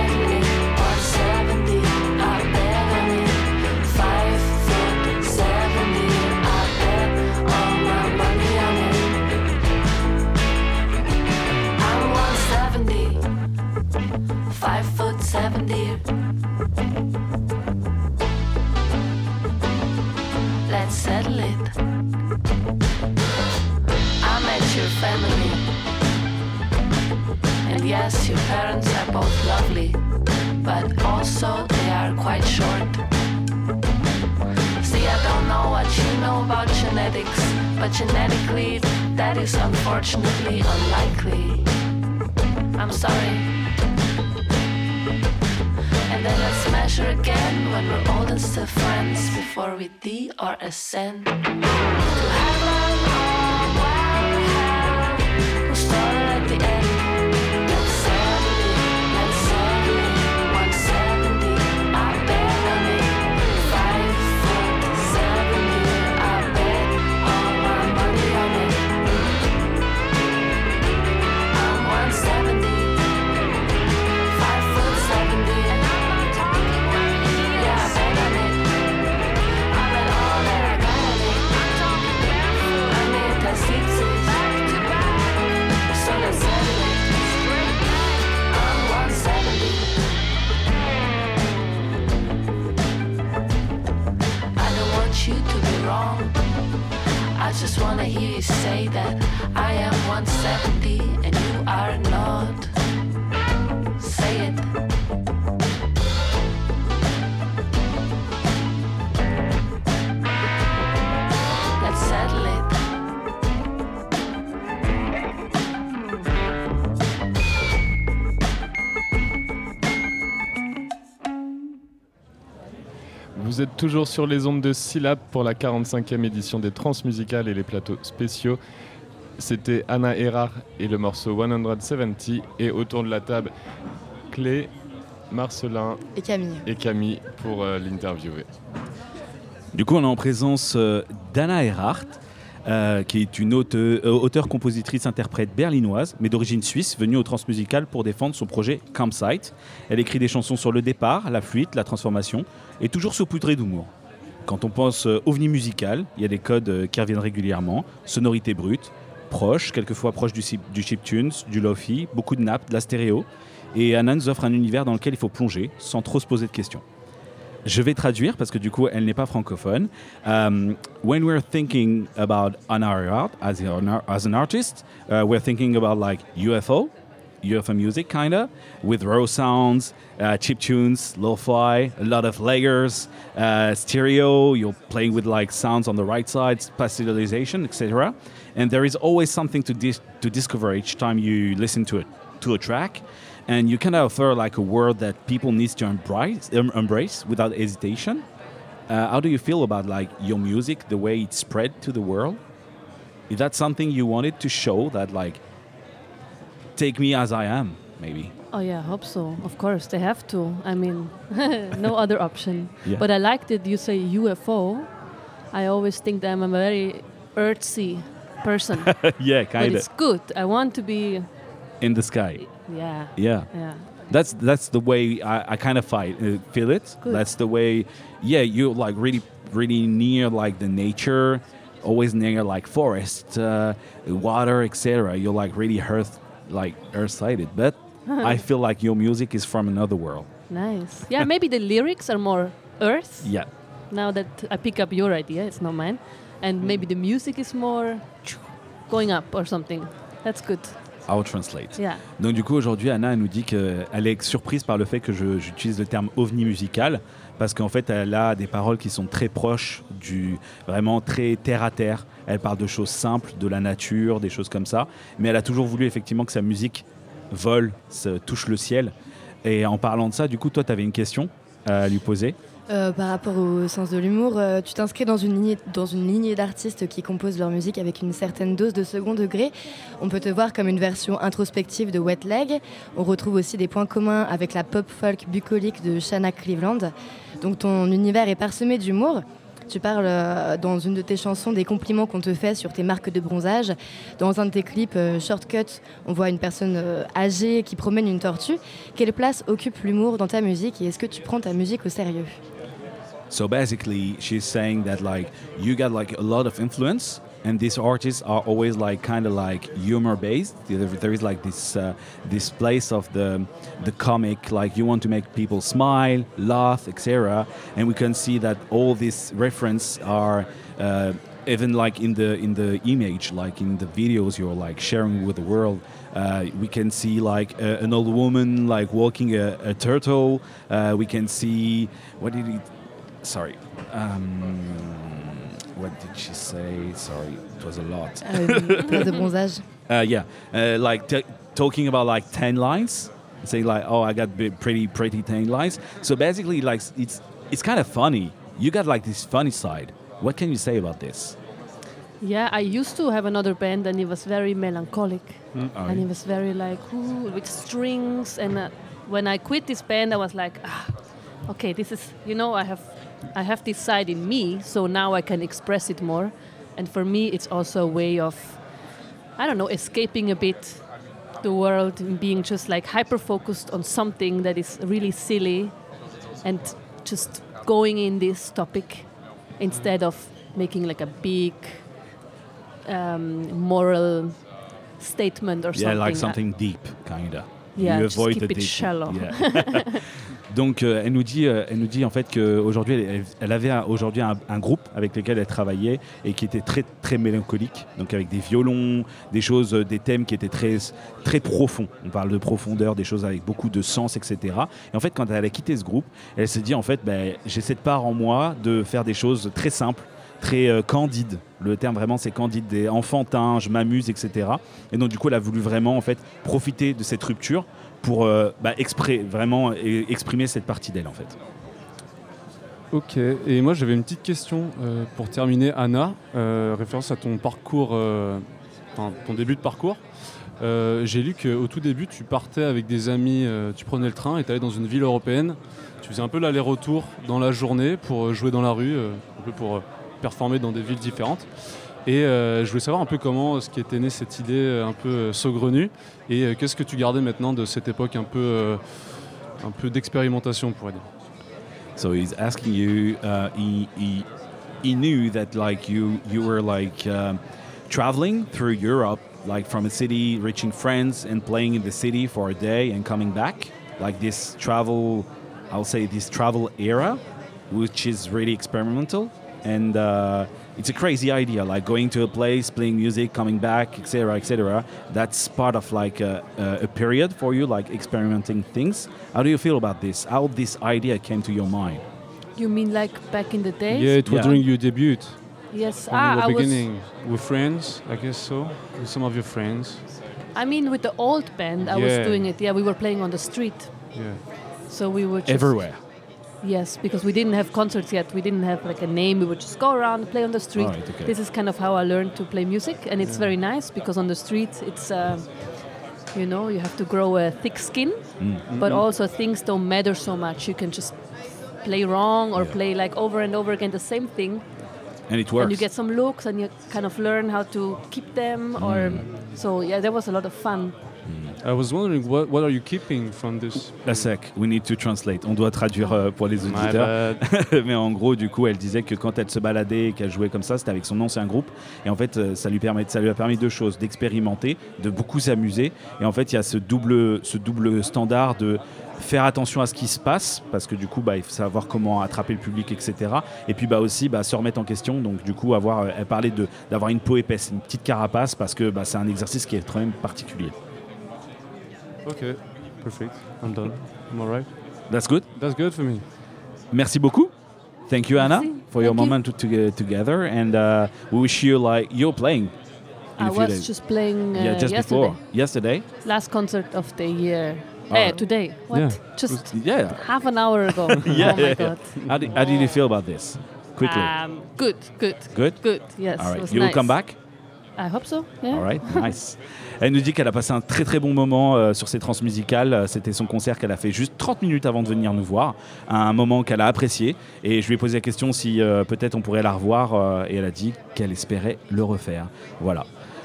family. And yes, your parents are both lovely, but also they are quite short. See, I don't know what you know about genetics, but genetically, that is unfortunately unlikely. I'm sorry. And then let's measure again when we're old and still friends before we D or ascend. Just wanna hear you say that I am 170 and you are not. Vous êtes toujours sur les ondes de Syllab pour la 45e édition des Transmusicales et les plateaux spéciaux. C'était Anna Erard et le morceau 170. Et autour de la table, Clé, Marcelin Et Camille. et Camille pour euh, l'interviewer. Du coup, on est en présence euh, d'Anna Erhardt, euh, qui est une aute- euh, auteure-compositrice-interprète berlinoise, mais d'origine suisse, venue au Transmusical pour défendre son projet Campsite. Elle écrit des chansons sur le départ, la fuite, la transformation, et toujours saupoudrée d'humour. Quand on pense euh, ovni musical, il y a des codes euh, qui reviennent régulièrement, sonorité brute, proche, quelquefois proche du, du chiptunes, du lofi, beaucoup de nappes, de la stéréo. Et Anna nous offre un univers dans lequel il faut plonger sans trop se poser de questions. Je vais traduire parce que du coup, elle n'est pas francophone. Um, when we're thinking about Anna Art as, an- as an artist, uh, we're thinking about like UFO, UFO music, kinda, with raw sounds, uh, chip tunes, lo-fi, a lot of layers, uh, stereo. You're playing with like sounds on the right side, spatialization, etc. And there is always something to dis- to discover each time you listen to it to a track and you kind of offer like a word that people need to embrace, em- embrace without hesitation. Uh, how do you feel about like your music, the way it spread to the world? Is that something you wanted to show that like take me as I am, maybe? Oh yeah, I hope so. Of course, they have to. I mean, *laughs* no other option. Yeah. But I liked it. you say UFO. I always think that I'm a very earthy person. *laughs* yeah, But kind it's good. I want to be. in the sky. Yeah. Yeah. Yeah. That's that's the way I, I kind of fight uh, feel it. Good. That's the way. Yeah, you're like really really near like the nature, always near like forest, uh, water, etc. You're like really earth like earth sided, but I *laughs* feel like your music is from another world. Nice. Yeah, maybe the lyrics are more earth. Yeah. Now that I pick up your idea, it's not mine. And maybe the music is more going up or something. That's good. I'll translate. Yeah. Donc du coup aujourd'hui Anna elle nous dit qu'elle est surprise par le fait que j'utilise le terme ovni musical parce qu'en fait elle a des paroles qui sont très proches du vraiment très terre à terre. Elle parle de choses simples, de la nature, des choses comme ça, mais elle a toujours voulu effectivement que sa musique vole, touche le ciel. Et en parlant de ça, du coup toi tu avais une question à lui poser. Euh, par rapport au sens de l'humour, euh, tu t'inscris dans une lignée, dans une lignée d'artistes qui composent leur musique avec une certaine dose de second degré. On peut te voir comme une version introspective de Wet Leg. On retrouve aussi des points communs avec la pop folk bucolique de Shanna Cleveland. Donc ton univers est parsemé d'humour. Tu parles euh, dans une de tes chansons des compliments qu'on te fait sur tes marques de bronzage. Dans un de tes clips, euh, Shortcut, on voit une personne euh, âgée qui promène une tortue. Quelle place occupe l'humour dans ta musique et est-ce que tu prends ta musique au sérieux? So basically, she's saying that like you got like a and these artists are always like kind of like humor based. There, is like this uh, this place of the the comic, like you want to make people smile, laugh, etc. And we can see that all these reference are. Uh, even like in the in the image, like in the videos you're like sharing with the world, uh, we can see like a, an old woman like walking a, a turtle. Uh, we can see what did he? Sorry. Um, what did she say? Sorry, it was a lot. *laughs* Euh, place de bronzage. *laughs* Uh, yeah, uh, like t- talking about like ten lines, saying like, "Oh, I got bi- pretty, pretty ten lines." So basically, like it's it's kind of funny. You got like this funny side. What can you say about this? Yeah, I used to have another band and it was very melancholic. Mm. Oh, and yeah. it was very like, ooh, with strings. And uh, when I quit this band, I was like, ah, okay, this is, you know, I have, I have this side in me, so now I can express it more. And for me, it's also a way of, I don't know, escaping a bit the world and being just like hyper focused on something that is really silly and just going in this topic instead of making like a big um, moral statement or yeah, something. Yeah, like something deep, kinda. Yeah, you just avoid keep the it deep. shallow. Yeah. *laughs* *laughs* Donc, euh, elle nous dit, euh, elle nous dit en fait qu'aujourd'hui, elle, avait aujourd'hui un, groupe avec lequel elle travaillait et qui était très très mélancolique, donc avec des violons, des choses, euh, des thèmes qui étaient très très profonds. On parle de profondeur, des choses avec beaucoup de sens, etc. Et en fait, quand elle a quitté ce groupe, elle s'est dit en fait, ben, j'ai cette part en moi de faire des choses très simples très euh, candide. Le terme vraiment c'est candide, des enfantins, je m'amuse, etc. Et donc du coup elle a voulu vraiment en fait profiter de cette rupture pour euh, bah, vraiment e- exprimer cette partie d'elle en fait. Ok, et moi j'avais une petite question euh, pour terminer, Anna, euh, référence à ton parcours, euh, ton début de parcours. Euh, J'ai lu qu'au tout début tu partais avec des amis, euh, tu prenais le train et tu allais dans une ville européenne, tu faisais un peu l'aller-retour dans la journée pour euh, jouer dans la rue, euh, un peu pour euh, performer dans des villes différentes. Et euh, je voulais savoir un peu comment ce qui était né cette idée euh, un peu euh, saugrenue et euh, qu'est-ce que tu gardais maintenant de cette époque un peu, un peu d'expérimentation, on pourrait dire? So he's asking you. Uh, he, he he knew that like you you were like um, traveling through Europe, like from a city, reaching friends and playing in the city for a day and coming back. Like this travel, I'll say this travel era, which is really experimental and. Uh, it's a crazy idea, like going to a place, playing music, coming back, etc., etc. That's part of like a, a, a period for you, like experimenting things. How do you feel about this? How this idea came to your mind? You mean like back in the days? Yeah, it was Yeah. during your debut. Yes. When Ah, you I were was. beginning with friends, I guess so, with some of your friends. I mean, with the old band, I was doing it. Yeah, we were playing on the street. Yeah. So we were just Everywhere. Yes, because we didn't have concerts yet. We didn't have like a name. We would just go around play on the street. Alright, okay. This is kind of how I learned to play music, and it's Yeah. very nice because on the street, it's uh, you know you have to grow a thick skin, Mm. but Mhm. also things don't matter so much. You can just play wrong or play like over and over again the same thing, And it works. and you get some looks, and you kind of learn how to keep them. Or Mm. so yeah, there was a lot of fun. I was wondering what, what are you keeping from this? La sec, we need to translate. On doit traduire euh, pour les auditeurs. *laughs* Mais en gros, du coup, elle disait que quand elle se baladait et qu'elle jouait comme ça, c'était avec son ancien groupe. Et en fait, euh, ça lui, permet, ça lui a permis deux choses d'expérimenter, de beaucoup s'amuser. Et en fait, il y a ce double, ce double standard de faire attention à ce qui se passe, parce que du coup, bah, il faut savoir comment attraper le public, etc. Et puis bah, aussi bah, se remettre en question. Donc, du coup, avoir, euh, elle parlait de- d'avoir une peau épaisse, une petite carapace, parce que bah, c'est un exercice qui est quand même particulier. Okay, perfect. I'm done. I'm all right. That's good. That's good for me. Merci beaucoup. Thank you, Anna, Merci. for your Thank you. moment to, to, together, and uh, we wish you like you're playing. in I a few was days. just playing uh, yeah, just yesterday. before yesterday. Last concert of the year. Oh. Eh, today. What? Yeah. Just Yeah. half an hour ago. yeah, *laughs* oh my yeah, god. How, did, how did you feel about this? Quickly. Um, good, good. Good? Good, yes. All right. it right. was You will come back. I hope so. Yeah. All right, nice. *laughs* Elle nous dit qu'elle a passé un très très bon moment euh, sur ces transmusicales. Euh, C'était son concert qu'elle a fait juste 30 minutes avant de venir nous voir. Un moment qu'elle a apprécié. Et je lui ai posé la question si euh, peut-être on pourrait la revoir. euh, et elle a dit qu'elle espérait le refaire. Voilà.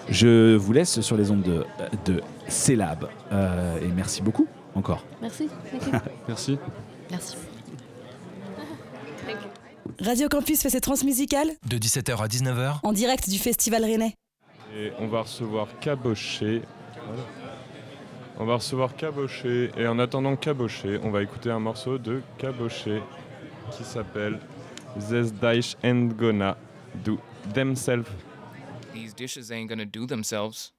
Je vous laisse sur les ondes de, de Célab. Euh, et merci beaucoup encore. Merci. *laughs* Merci. Merci. Radio Campus fait ses transmusicales De 17h à 19h, en direct du Festival Rennais. Et on va recevoir Caboché. On va recevoir Caboché. Et en attendant Caboché, on va écouter un morceau de Caboché qui s'appelle Zes Deich Endgona du themselves. These dishes ain't gonna do themselves.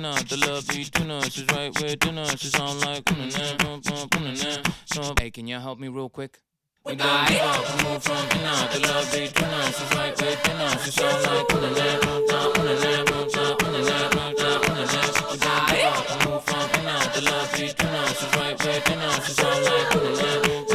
Move from inner The love between us is right within us It sound like una na, na, na, una na, na. Hey, can you help me real quick? We don't give up, we move from inner The love between us is right within us It sound like una na, na, na, una na, na, na, una na, na, na, una na. We don't give up, we move from inner The love between us is right within us It sound like una na, na, na,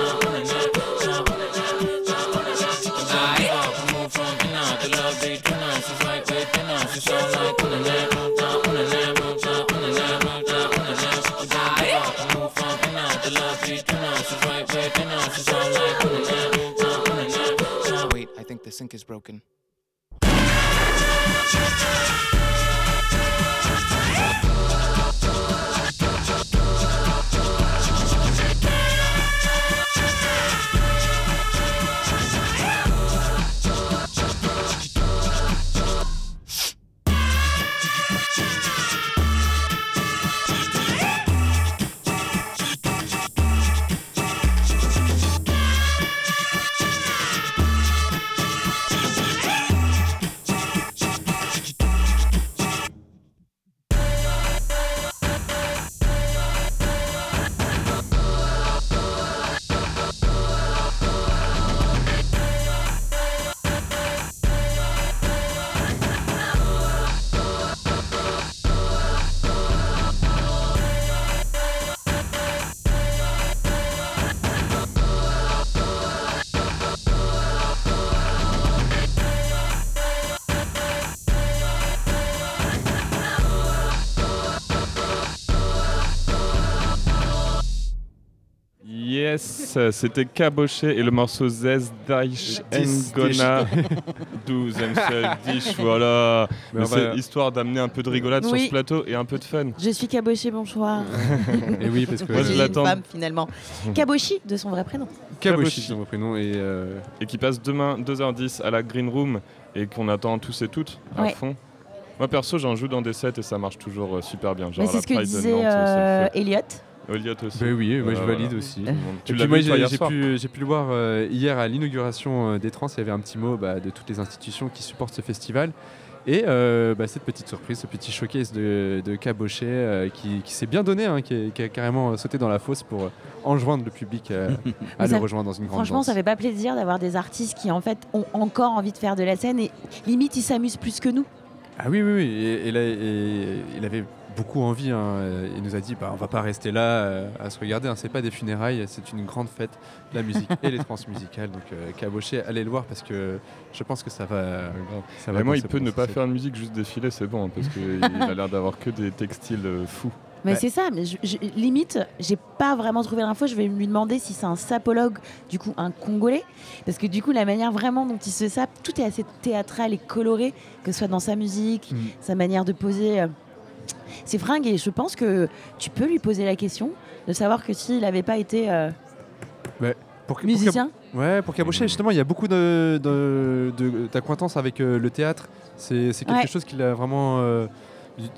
is broken. C'était Caboché et le morceau Zez Daich Ngona 12 seul Dish, voilà. Mais Mais on c'est va- histoire d'amener un peu de rigolade sur ce plateau et un peu de fun. Je suis Kaboshi, bonsoir. *laughs* Et oui, parce que- Moi, je l'attends. finalement. Kaboshi, de son vrai prénom. Kaboshi, c'est mon prénom. Et, euh, et qui passe demain 2h10 à la Green Room et qu'on attend tous et toutes à Ouais. fond. Moi perso j'en joue dans des sets et ça marche toujours euh, super bien. Genre c'est la ce que de disait Nantes, c'est euh. Elliot. Elliot aussi. Ben oui, moi je valide voilà. aussi. Et puis moi j'ai pu, j'ai pu le voir euh, hier à l'inauguration euh, des trans, il y avait un petit mot bah, de toutes les institutions qui supportent ce festival. Et euh, bah, cette petite surprise, ce petit showcase de, de Cabochet euh, qui, qui s'est bien donné, hein, qui, qui a carrément sauté dans la fosse pour enjoindre le public euh, *laughs* à le rejoindre dans une grande Franchement, danse. ça fait pas plaisir d'avoir des artistes qui en fait ont encore envie de faire de la scène et limite ils s'amusent plus que nous. Ah oui, oui, oui. Et, et là, et il avait beaucoup envie. hein. Euh, Il nous a dit bah, on va pas rester là euh, à se regarder. Hein. C'est pas des funérailles, c'est une grande fête de la musique et les trans musicales. Donc, euh, Cabochet, allez le voir parce que je pense que ça va. ça va moi, il peut ne pas faire de musique, juste défiler, c'est bon, hein, parce qu'il *laughs* a l'air d'avoir que des textiles euh, fous. Mais c'est ça, mais je- je- limite, j'ai pas vraiment trouvé l'info. Je vais lui demander si c'est un sapologue, du coup un Congolais, parce que du coup la manière vraiment dont il se sape, tout est assez théâtral et coloré, que ce soit dans sa musique, Mm. sa manière de poser. Euh, ses fringues et je pense que tu peux lui poser la question de savoir que s'il n'avait pas été euh, Ouais, pour, pour musicien, Cab- ouais, pour Cabochet, justement, il y a beaucoup de, de- de- d'acquaintance avec euh, le théâtre. C'est, c'est quelque Ouais. chose qui l'a vraiment. euh,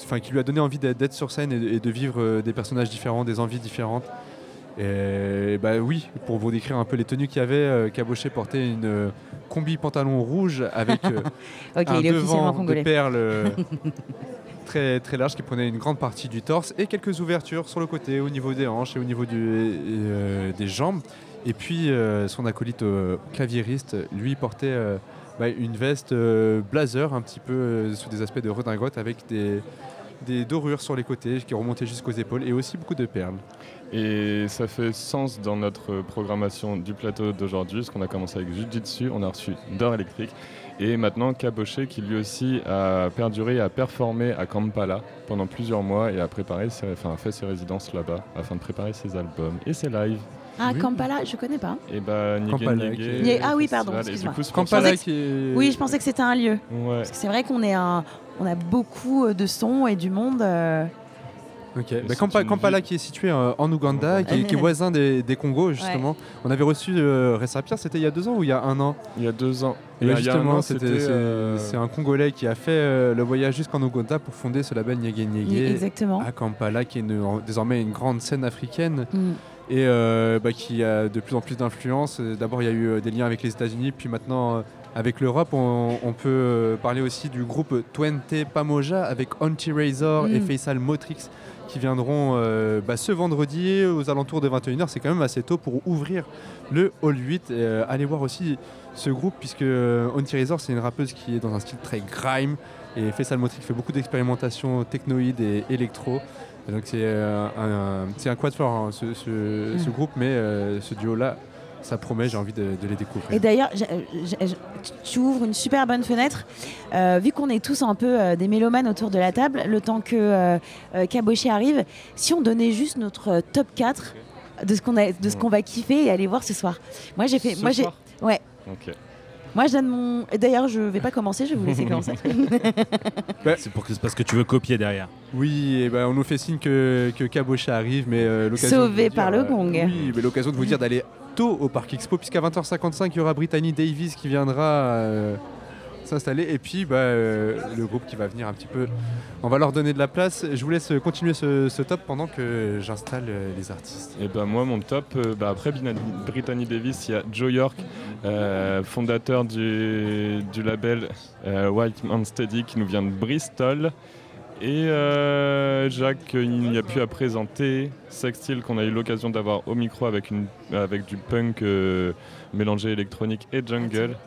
Enfin, qui lui a donné envie d'être, d'être sur scène et, et de vivre euh, des personnages différents, des envies différentes. Et bah oui, pour vous décrire un peu les tenues qu'il y avait, euh, Cabochet portait une euh, combi pantalon rouge avec euh, *laughs* Ok, un il est officiellement devant de congolais. perles *laughs* euh, très, très large qui prenait une grande partie du torse et quelques ouvertures sur le côté au niveau des hanches et au niveau euh, des jambes. Et puis euh, son acolyte euh, claviériste, lui, portait euh, bah, une veste blazer, un petit peu sous des aspects de redingote, avec des, dorures sur les côtés qui remontaient jusqu'aux épaules et aussi beaucoup de perles. Et ça fait sens dans notre programmation du plateau d'aujourd'hui, parce qu'on a commencé avec Jujitsu, on a reçu Dor électrique, et maintenant Caboché qui lui aussi a perduré, a performé à Kampala pendant plusieurs mois et a préparé, ses- enfin, a fait ses résidences là-bas afin de préparer ses albums et ses lives. Ah, Kampala, je connais pas. Et bah, Nige Kampala, Nige, qui- Nié- Ah oui, pardon, excuse-moi. ça- que- Oui, je pensais que c'était un lieu. Ouais. Parce que c'est vrai qu'on est un, on a beaucoup de sons et du monde. euh, Ok, bah, Kampa- Kampala qui est situé euh, en Ouganda, qui est, qui est voisin des, des Congos justement. On avait reçu euh, Ressapia, c'était il y a deux ans ou il y a un an? Il y a deux ans. Et Il y bah, a- il y a un justement, an, c'était- c'était, c'est euh, c'est un Congolais qui a fait euh, le voyage jusqu'en Ouganda pour fonder ce label Nyege Nyege Exactement. à Kampala, qui est une- en- désormais une grande scène africaine. Mm. Et euh, bah, qui a de plus en plus d'influence. Euh, D'abord, il y a eu euh, des liens avec les États-Unis, puis maintenant euh, avec l'Europe. On, on peut euh, parler aussi du groupe Twente Pamoja avec Anti Razor et Mm. Faisal Motrix qui viendront euh, bah, ce vendredi aux alentours de 21h. C'est quand même assez tôt pour ouvrir le Hall 8. Et, euh, allez voir aussi ce groupe, puisque euh, Anti Razor, c'est une rappeuse qui est dans un style très grime. Et Faisal Motrix fait beaucoup d'expérimentations technoïdes et électro. Et donc c'est euh, un, c'est un quad fort hein, ce, ce- ce Mm. groupe, mais euh, ce duo-là, ça promet, j'ai envie de, de les découvrir. Et d'ailleurs, tu ouvres une super bonne fenêtre. Euh, vu qu'on est tous un peu euh, des mélomanes autour de la table, le temps que euh, euh, Caboché arrive, si on donnait juste notre euh, top 4 de ce qu'on a, de ce qu'on va kiffer et aller voir ce soir. Moi j'ai fait, Ce moi j'ai, soir ouais. Ok. Moi je donne mon. D'ailleurs je vais pas commencer, je vais vous laisser *laughs* commencer. C'est pour que- c'est parce que tu veux copier derrière. Oui, et ben, on nous fait signe que, que Cabocha arrive, mais euh, l'occasion. Sauvé dire, par le euh, gong. oui, mais l'occasion de vous dire d'aller au Parc Expo, puisqu'à 20h55, il y aura Brittany Davis qui viendra euh, s'installer, et puis bah, euh, le groupe qui va venir un petit peu. On va leur donner de la place. Je vous laisse continuer ce, top pendant que j'installe euh, les artistes. Et ben moi mon top, bah, après Brittany Davis, il y a Joe York, fondateur du, du label White Man Steady qui nous vient de Bristol. Et euh, Jacques, il n'y a plus à présenter, Sextile qu'on a eu l'occasion d'avoir au micro avec, du punk euh, mélangé électronique et jungle.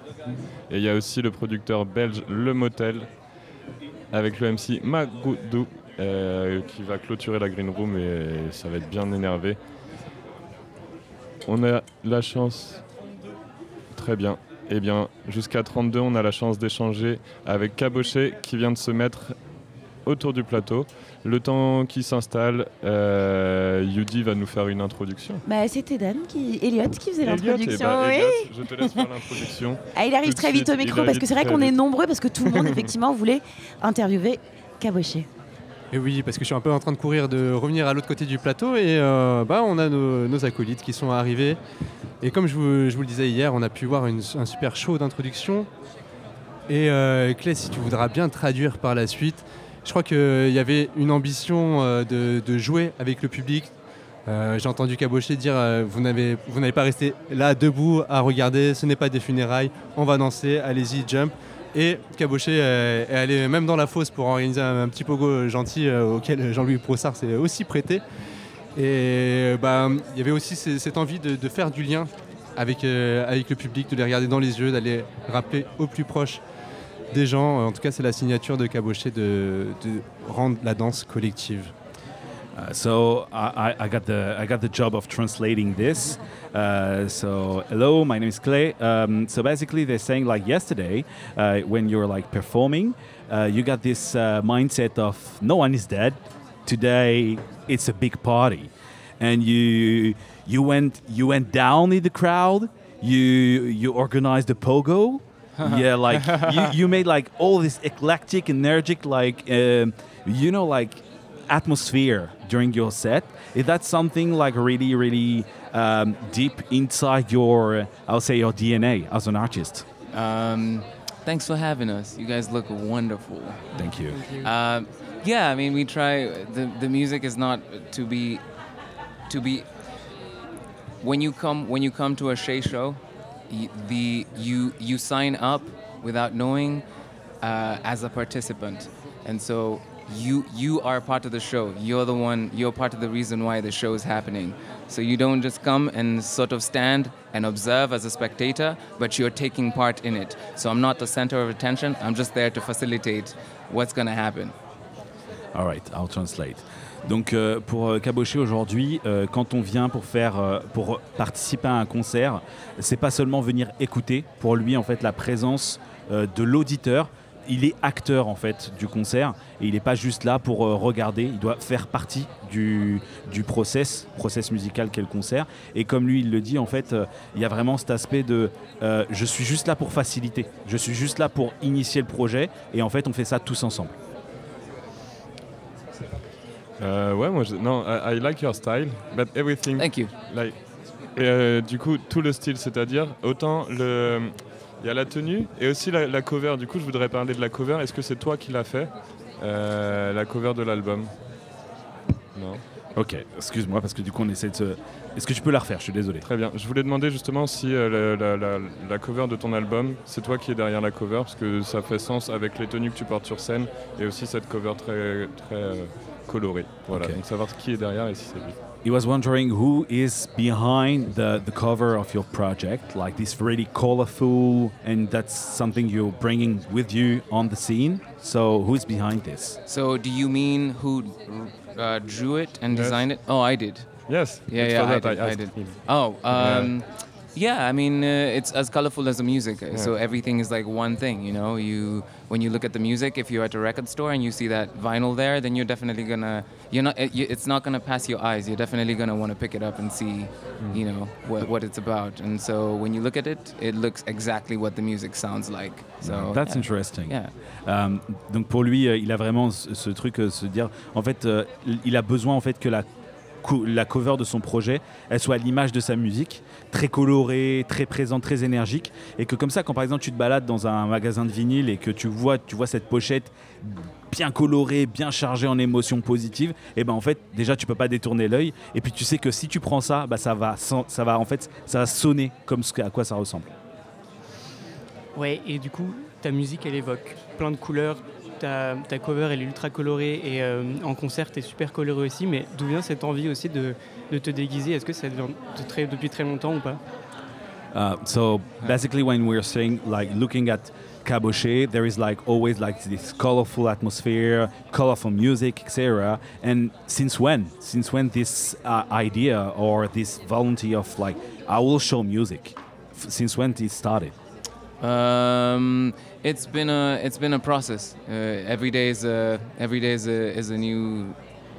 Et il y a aussi le producteur belge Le Motel avec le MC Magoudou euh, qui va clôturer la Green Room et ça va être bien énervé. On a la chance. Très bien. Eh bien, jusqu'à 32, on a la chance d'échanger avec Caboché qui vient de se mettre autour du plateau. Le temps qui s'installe, euh, Yudi va nous faire une introduction. bah, c'était Dan qui, Elliot qui faisait l'introduction. eh ben, oui. Elliot, je te laisse faire *laughs* l'introduction. Ah, il arrive très vite suite, au micro parce que c'est vrai qu'on est nombreux parce que tout le monde *laughs* effectivement voulait interviewer Caboché. Et oui, parce que je suis un peu en train de courir, de revenir à l'autre côté du plateau, et euh, bah, on a nos, nos acolytes qui sont arrivés. Et comme je vous, je vous le disais hier, on a pu voir une- un super show d'introduction. Et euh, Clay, si tu voudras bien traduire par la suite, je crois qu'il y avait une ambition euh, de, jouer avec le public. Euh, J'ai entendu Caboché dire euh, vous n'avez pas resté là debout à regarder, ce n'est pas des funérailles, on va danser, allez-y, jump. Et Caboché euh, est allé même dans la fosse pour organiser un, petit pogo gentil auquel Jean-Louis Brossard s'est aussi prêté. Et bah, il y avait aussi ce- cette envie de, faire du lien avec, avec le public, de les regarder dans les yeux, d'aller rappeler au plus proche des gens. En tout cas, c'est la signature de Caboché de, rendre la danse collective. Uh, so I, I got the I got the job of translating this. Uh, so hello, my name is Clay. Um, so basically, they're saying like yesterday, uh, when you're like performing, uh, you got this mindset of no one is dead. Today it's a big party, and you you went you went down in the crowd. You you organized a pogo. *laughs* yeah, like you, you made like all this eclectic, energetic, like um, you know, like atmosphere during your set. Is that something like really, really um, deep inside your, I'll say, your DNA as an artist? Um, thanks for having us. You guys look wonderful. Thank you. Um, yeah, I mean, we try. The the music is not to be, to be. When you come when you come to a Shay show, y- the you you sign up without knowing, uh, as a participant, and so you you are part of the show. You're the one. You're part of the reason why the show is happening. So you don't just come and sort of stand and observe as a spectator, but you're taking part in it. So I'm not the center of attention. I'm just there to facilitate what's going to happen. All right, I'll translate. Donc euh, pour euh, Caboché aujourd'hui, euh, quand on vient pour faire, pour participer à un concert, c'est pas seulement venir écouter. Pour lui, en fait, la présence de l'auditeur, il est acteur en fait du concert et il n'est pas juste là pour regarder. Il doit faire partie du, du process, process musical qu'est le concert. Et comme lui, il le dit, en fait, il y a vraiment cet aspect de, je suis juste là pour faciliter. Je suis juste là pour initier le projet et en fait, on fait ça tous ensemble. Euh, ouais, moi, je, non, I, I like your style, but everything. Thank you. Like, et, euh, du coup, tout le style, c'est-à-dire autant le, il y a la tenue et aussi la, la cover. Du coup, je voudrais parler de la cover. Est-ce que c'est toi qui l'as fait, euh, la cover de l'album Non. Ok, excuse-moi parce que du coup on essaie de se... Est-ce que tu peux la refaire? Je suis désolé. Très bien. Je voulais demander justement si euh, le- la, la- la cover de ton album, c'est toi qui es derrière la cover, parce que ça fait sens avec les tenues que tu portes sur scène et aussi cette cover très, très euh, colorée. Voilà, Ok. donc savoir qui est derrière et si c'est lui. He was wondering who is behind the, the cover of your project, like this really colorful, and that's something you're bringing with you on the scene. So who's behind this? So do you mean who uh, drew it and Yes. designed it? Oh, I did. Yes. Yeah, yeah, I that did. I asked did. him. Oh, um, yeah. I mean, uh, it's as colorful as the music. uh, So everything is like one thing. You know, you when you look at the music, if you're at a record store and you see that vinyl there, then you're definitely gonna. You're not. It's not gonna pass your eyes. You're definitely gonna want to pick it up and see, you know, what, what it's about. And so when you look at it, it looks exactly what the music sounds like. So That's yeah. interesting. Yeah. Euh, donc pour lui, euh, il a vraiment ce, ce truc, euh, se dire, en fait, euh, il a besoin en fait que la la cover de son projet, elle soit à l'image de sa musique, très colorée, très présente, très énergique, et que comme ça, quand par exemple tu te balades dans un magasin de vinyle et que tu vois, tu vois cette pochette bien colorée, bien chargée en émotions positives, et ben en fait déjà tu peux pas détourner l'œil, et puis tu sais que si tu prends ça, bah, ça va, ça va en fait, ça va sonner comme à quoi ça ressemble. Ouais, et du coup, ta musique, elle évoque plein de couleurs. Ta, cover, est ultra colorée et euh, en concert, t'es super coloré aussi. Mais d'où vient cette envie aussi de, te déguiser? Est-ce que ça vient depuis très longtemps ou pas? Uh, so basically, when we're saying like looking at caboché, there is like always like this colorful atmosphere, colorful music, etc. And since when? Since when this uh, idea or this volunteer of like I will show music? F- since when it started? Um, it's been a it's been a process. Uh, every day is a every day is a, is a new.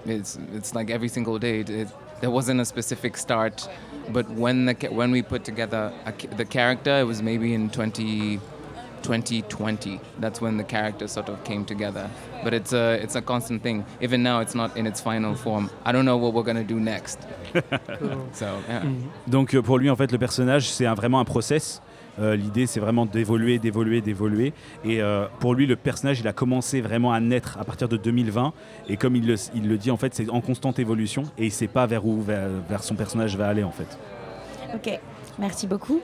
It's it's like every single day. It, it, there wasn't a specific start, but when the when we put together a, the character, it was maybe in 20, 2020. That's when the character sort of came together. But it's a it's a constant thing. Even now, it's not in its final form. I don't know what we're gonna do next. *laughs* so yeah. Donc pour lui, en fait, le personnage, c'est un- vraiment un process. Euh, L'idée, c'est vraiment d'évoluer, d'évoluer, d'évoluer. Et euh, pour lui, le personnage, il a commencé vraiment à naître à partir de 2020. Et comme il le, dit, en fait, c'est en constante évolution. Et il ne sait pas vers où vers, son personnage va aller, en fait. Ok, merci beaucoup.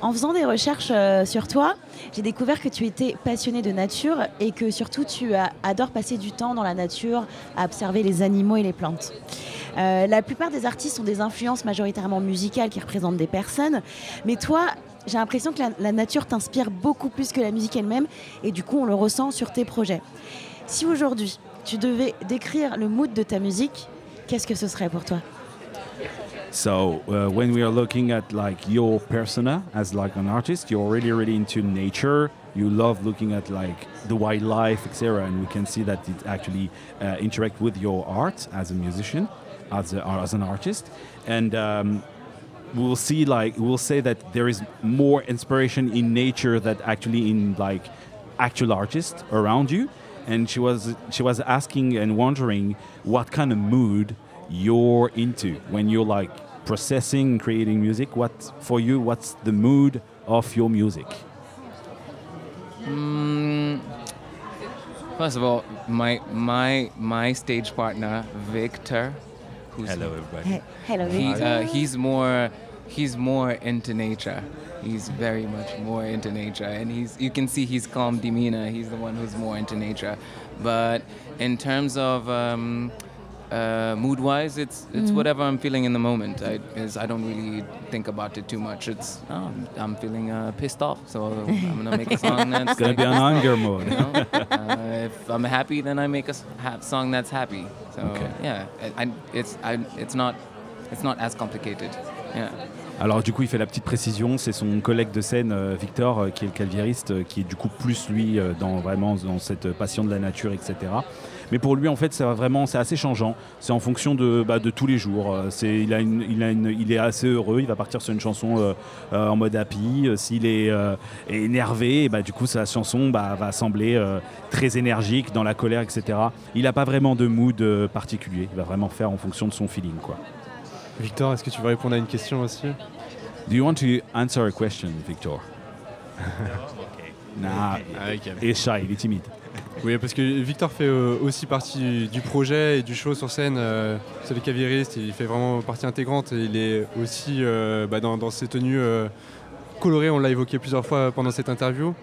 En faisant des recherches euh, sur toi, j'ai découvert que tu étais passionné de nature et que surtout tu adores passer du temps dans la nature à observer les animaux et les plantes. La plupart des artistes ont des influences majoritairement musicales qui représentent des personnes, mais toi, j'ai l'impression que la, nature t'inspire beaucoup plus que la musique elle-même et du coup on le ressent sur tes projets. Si aujourd'hui tu devais décrire le mood de ta musique, qu'est-ce que ce serait pour toi? So uh, when we are looking at like your persona as like an artist, you're really really into nature. You love looking at like the wildlife, etc. And we can see that it actually uh, interact with your art as a musician, as a, as an artist, and. Um, we'll see like we'll say that there is more inspiration in nature than actually in like actual artists around you. And she was she was asking and wondering what kind of mood you're into when you're like processing creating music. What for you what's the mood of your music? Mm, first of all, my my my stage partner Victor, who's Hello, everybody. He- hello, He, uh, he's more he's more into nature. He's very much more into nature, and he's you can see he's calm demeanor. He's the one who's more into nature. But in terms of um, uh, mood-wise, it's it's Mhm. whatever I'm feeling in the moment. I is I don't really think about it too much. It's oh, I'm feeling uh, pissed off, so I'm gonna make a *laughs* song that's It's gonna like be an anger mode. you know? uh, if I'm happy, then I make a s- ha- song that's happy. So Okay. yeah, I, I, it's I, it's not it's not as complicated. Yeah. Alors du coup, il fait la petite précision, c'est son collègue de scène euh, Victor, euh, qui est le claviériste, euh, qui est du coup plus lui dans vraiment dans cette passion de la nature, etc. Mais pour lui, en fait, c'est vraiment c'est assez changeant. C'est en fonction de, bah, de tous les jours. Euh, C'est il a une, il a une- il est assez heureux. Il va partir sur une chanson euh, euh, en mode happy. S'il est euh, énervé, et bah, du coup, sa chanson bah, va sembler euh, très énergique, dans la colère, etc. Il n'a pas vraiment de mood euh, particulier. Il va vraiment faire en fonction de son feeling, quoi. Victor, est-ce que tu veux répondre à une question aussi? Do you want to answer a question, Victor? *laughs* nah, il est shy, il est timide. Oui, parce que Victor fait euh, aussi partie du projet et du show sur scène. euh, c'est le claviériste, il fait vraiment partie intégrante. Il est aussi euh, bah, dans, dans ses tenues colorées, on l'a évoqué plusieurs fois pendant cette interview.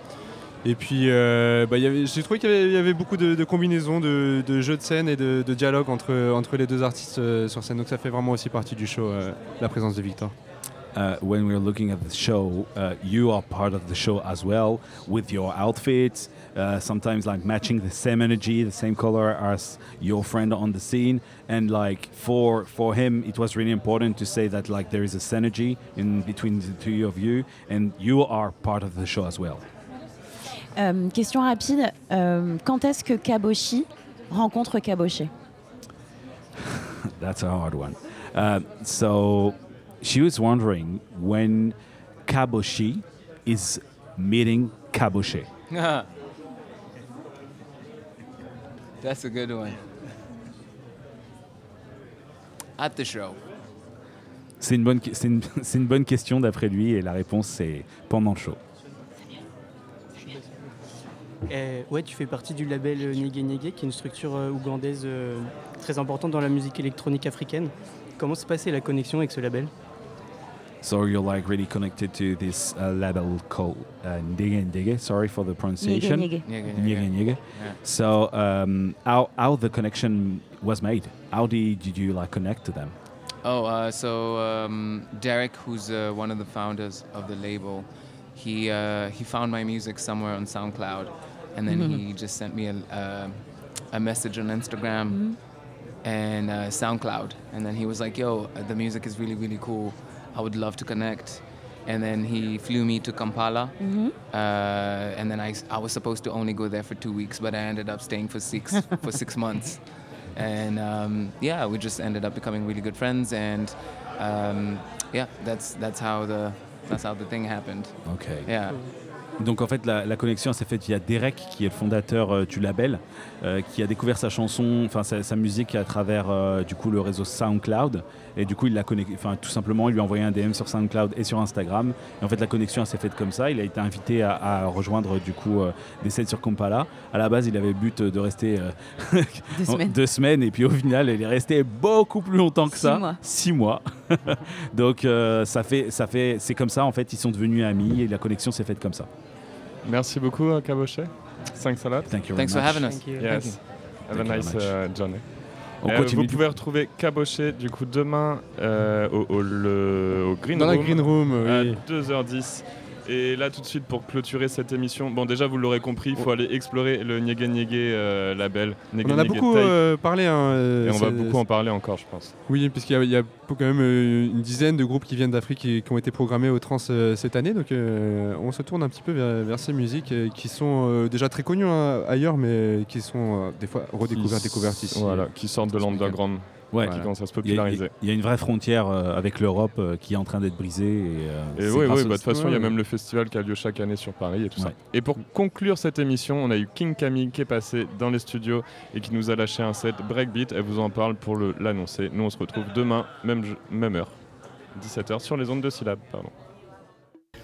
Et puis, bah, j'ai trouvé qu'il y avait, beaucoup de, combinaisons, de, jeux de scène et de, de dialogue entre, entre les deux artistes sur scène. Donc ça fait vraiment aussi partie du show, la présence de Victor. Uh, when we're looking at the show, uh, you are part of the show as well with your outfits, uh, sometimes like matching the same energy, the same color as your friend on the scene. And like for for him, it was really important to say that like there is a synergy in between the two of you, and you are part of the show as well. Euh, question rapide. euh, quand est-ce que Kaboshi rencontre Kaboché *laughs* That's a hard one. Uh, so she was wondering when Kaboshi is meeting Kaboshe. *laughs* That's a good one. At the show. C'est une, bonne, c'est une, *laughs* c'est une bonne question d'après lui et la réponse c'est pendant le show. Euh, ouais, tu fais partie du label euh, Nyege Nyege, qui est une structure euh, ougandaise euh, très importante dans la musique électronique africaine. Comment s'est passée la connexion avec ce label? So you're like really connected to this uh, label called uh, Ndege Ndege. Sorry for the pronunciation. Nyege Nyege. Yeah. So um, how how the connection was made? How did, did you like connect to them? Oh, uh, so um, Derek, who's uh, one of the founders of the label, he uh, he found my music somewhere on SoundCloud, and then he just sent me a, uh, a message on Instagram and uh, SoundCloud, and then he was like, "Yo, uh, the music is really really cool. I would love to connect." And then he flew me to Kampala, Mhm. uh, and then I, I was supposed to only go there for two weeks, but I ended up staying for six for six *laughs* months, and um, yeah, we just ended up becoming really good friends, and um, yeah, that's that's how the that's how the thing happened. Okay. Yeah. Donc en fait la, la connexion s'est faite via Derek qui est le fondateur euh, du label, euh, qui a découvert sa chanson, enfin sa, sa musique à travers euh, du coup le réseau SoundCloud et du coup il l'a connecté, enfin tout simplement il lui a envoyé un DM sur SoundCloud et sur Instagram et en fait la connexion s'est faite comme ça. Il a été invité à, à rejoindre du coup euh, des scènes sur Kampala. À la base il avait le but de rester euh, Deux *laughs* semaines. deux semaines et puis au final il est resté beaucoup plus longtemps que Six ça, mois. six mois. *laughs* Donc euh, ça fait ça fait c'est comme ça en fait ils sont devenus amis et la connexion s'est faite comme ça. Merci beaucoup, euh, Cabochet. 5 salades. Thank you Thanks for having us. Thank you. Thank Yes. you. Have a nice much. uh, journey. On Euh, continue vous pouvez coup. retrouver Cabochet du coup demain euh, au, au- le- au Green Dans la Room. Green Room, À oui. 2h10. Et là tout de suite pour clôturer cette émission, bon déjà vous l'aurez compris, il faut aller explorer le Nyege Nyege euh, label. Nyege On en a Nyege beaucoup euh, parlé. hein, euh, Et on va beaucoup en parler encore je pense. Oui, puisqu'il y a, il y a quand même une dizaine de groupes qui viennent d'Afrique et qui ont été programmés au Trans cette année. Donc on se tourne un petit peu vers, vers ces musiques qui sont déjà très connues hein, ailleurs, mais qui sont des fois redécouvertes, Qui- découvertes ici. Voilà, qui sortent de l'underground. Ouais. qui commencent à se Il y, a, populariser. il y a une vraie frontière euh, avec l'Europe euh, qui est en train d'être brisée. Et, euh, Et oui, oui, bah, de toute façon, il y a même le festival qui a lieu chaque année sur Paris et tout ça. Et pour conclure cette émission, on a eu King Camille qui est passé dans les studios et qui nous a lâché un set breakbeat. Elle vous en parle pour l'annoncer. Nous, on se retrouve demain, même, même heure, 17h, sur les ondes de syllabes. Pardon.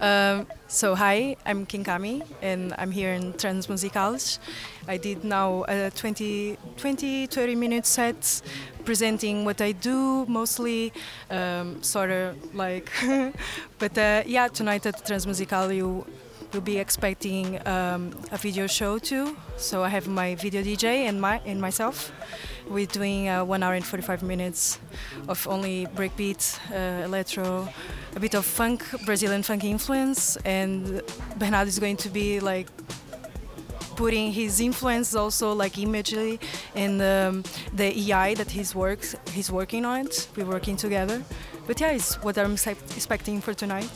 Um, so hi, I'm Kinkami, and I'm here in Transmusicals. I did now a 20, 20 30 minute set presenting what I do, mostly um, sort of like. *laughs* but uh, yeah, tonight at Transmusical, you will be expecting um, a video show too. So I have my video DJ and my and myself. We're doing uh, one hour and 45 minutes of only breakbeat, uh, electro, a bit of funk, Brazilian funk influence, and Bernardo is going to be like putting his influence also like imagery in um, the EI that he's works he's working on it. We're working together. But yeah, it's what I'm expecting for tonight.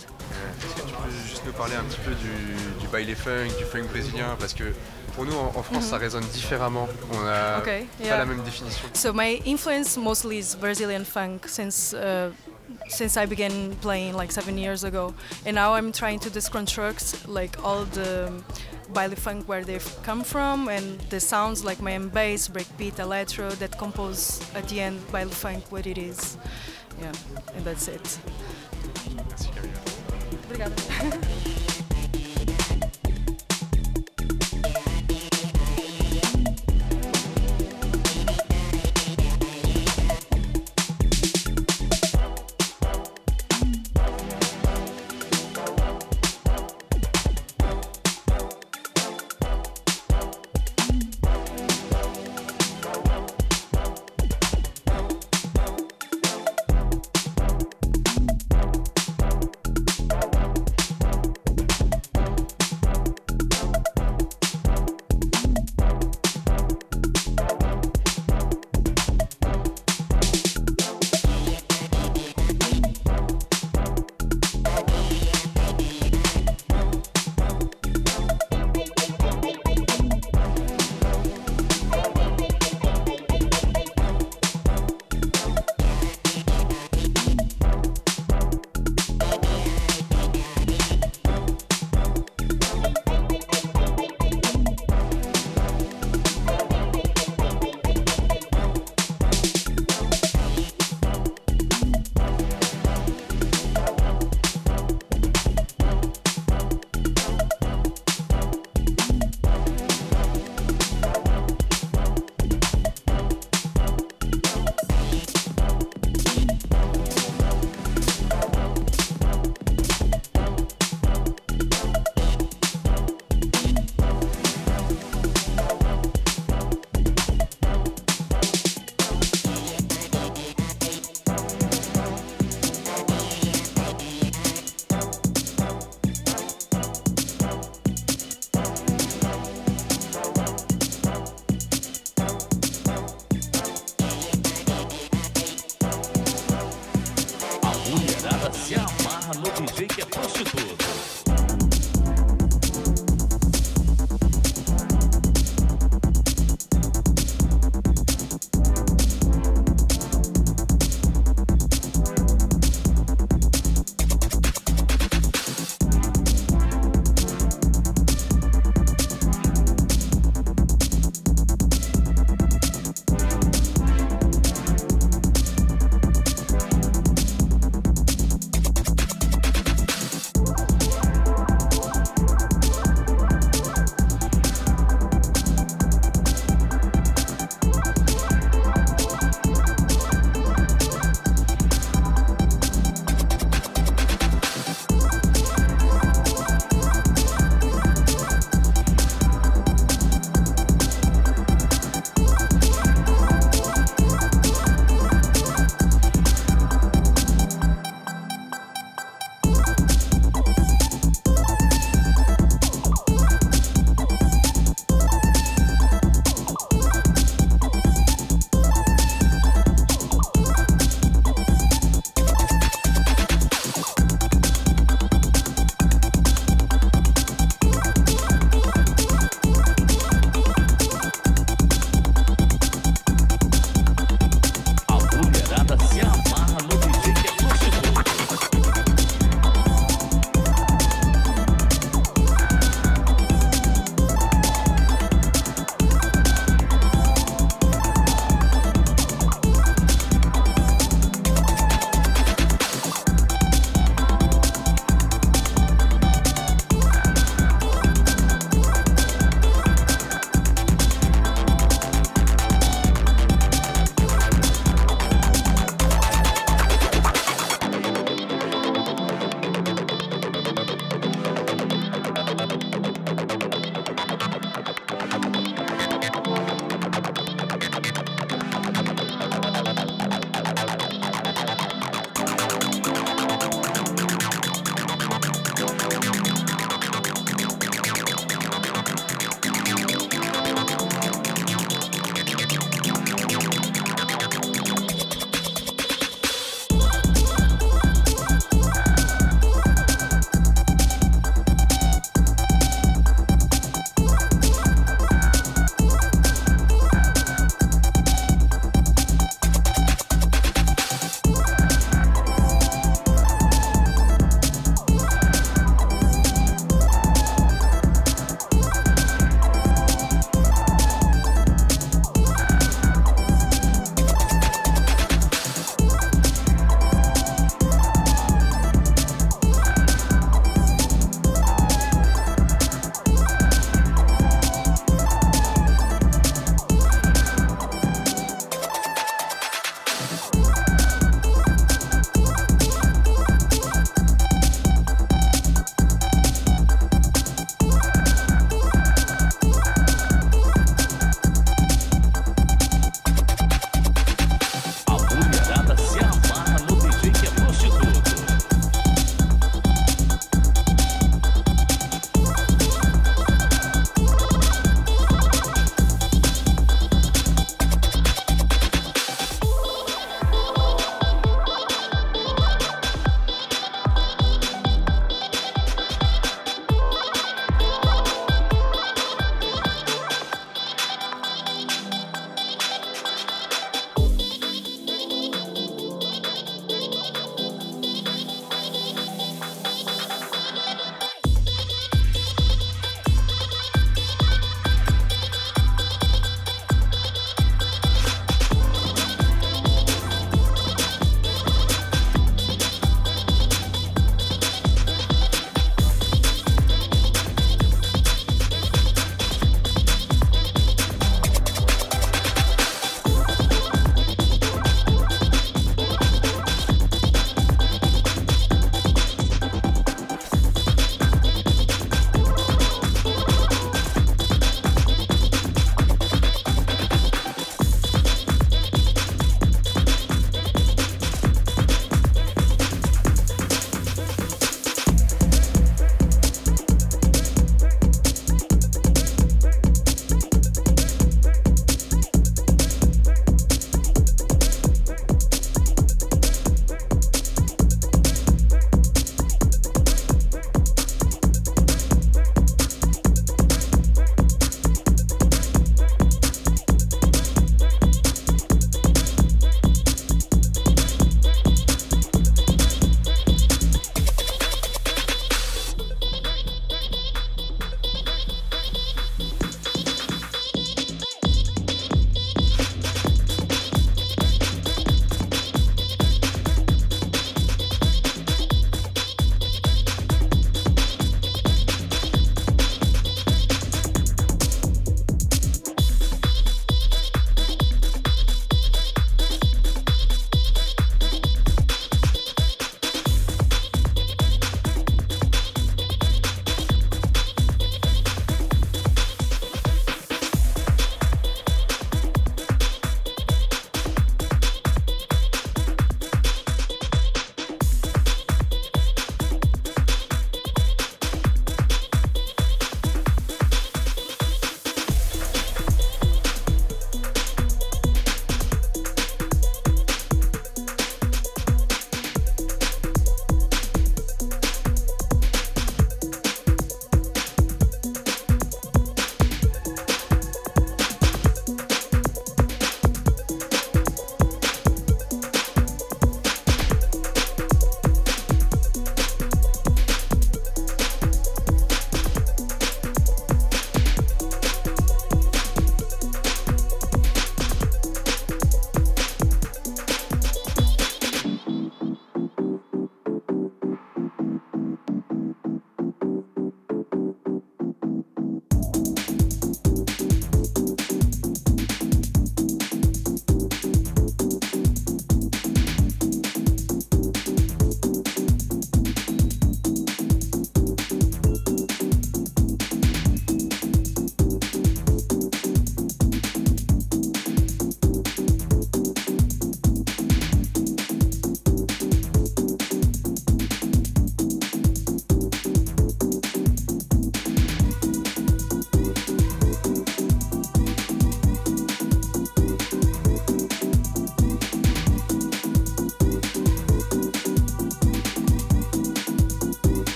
Est-ce que tu peux juste nous parler un petit peu du, du baile funk, du funk brésilien Parce que pour nous en, en France, Mhm. ça résonne différemment. On a Okay, pas yeah. la même définition. So my influence mostly is Brazilian funk since uh, since I began playing like seven years ago, and now I'm trying to deconstruct like all the baile funk where they've come from and the sounds like Mayan bass, breakbeat, electro that compose at the end baile funk what it is. Yeah, and that's it. Merci *laughs*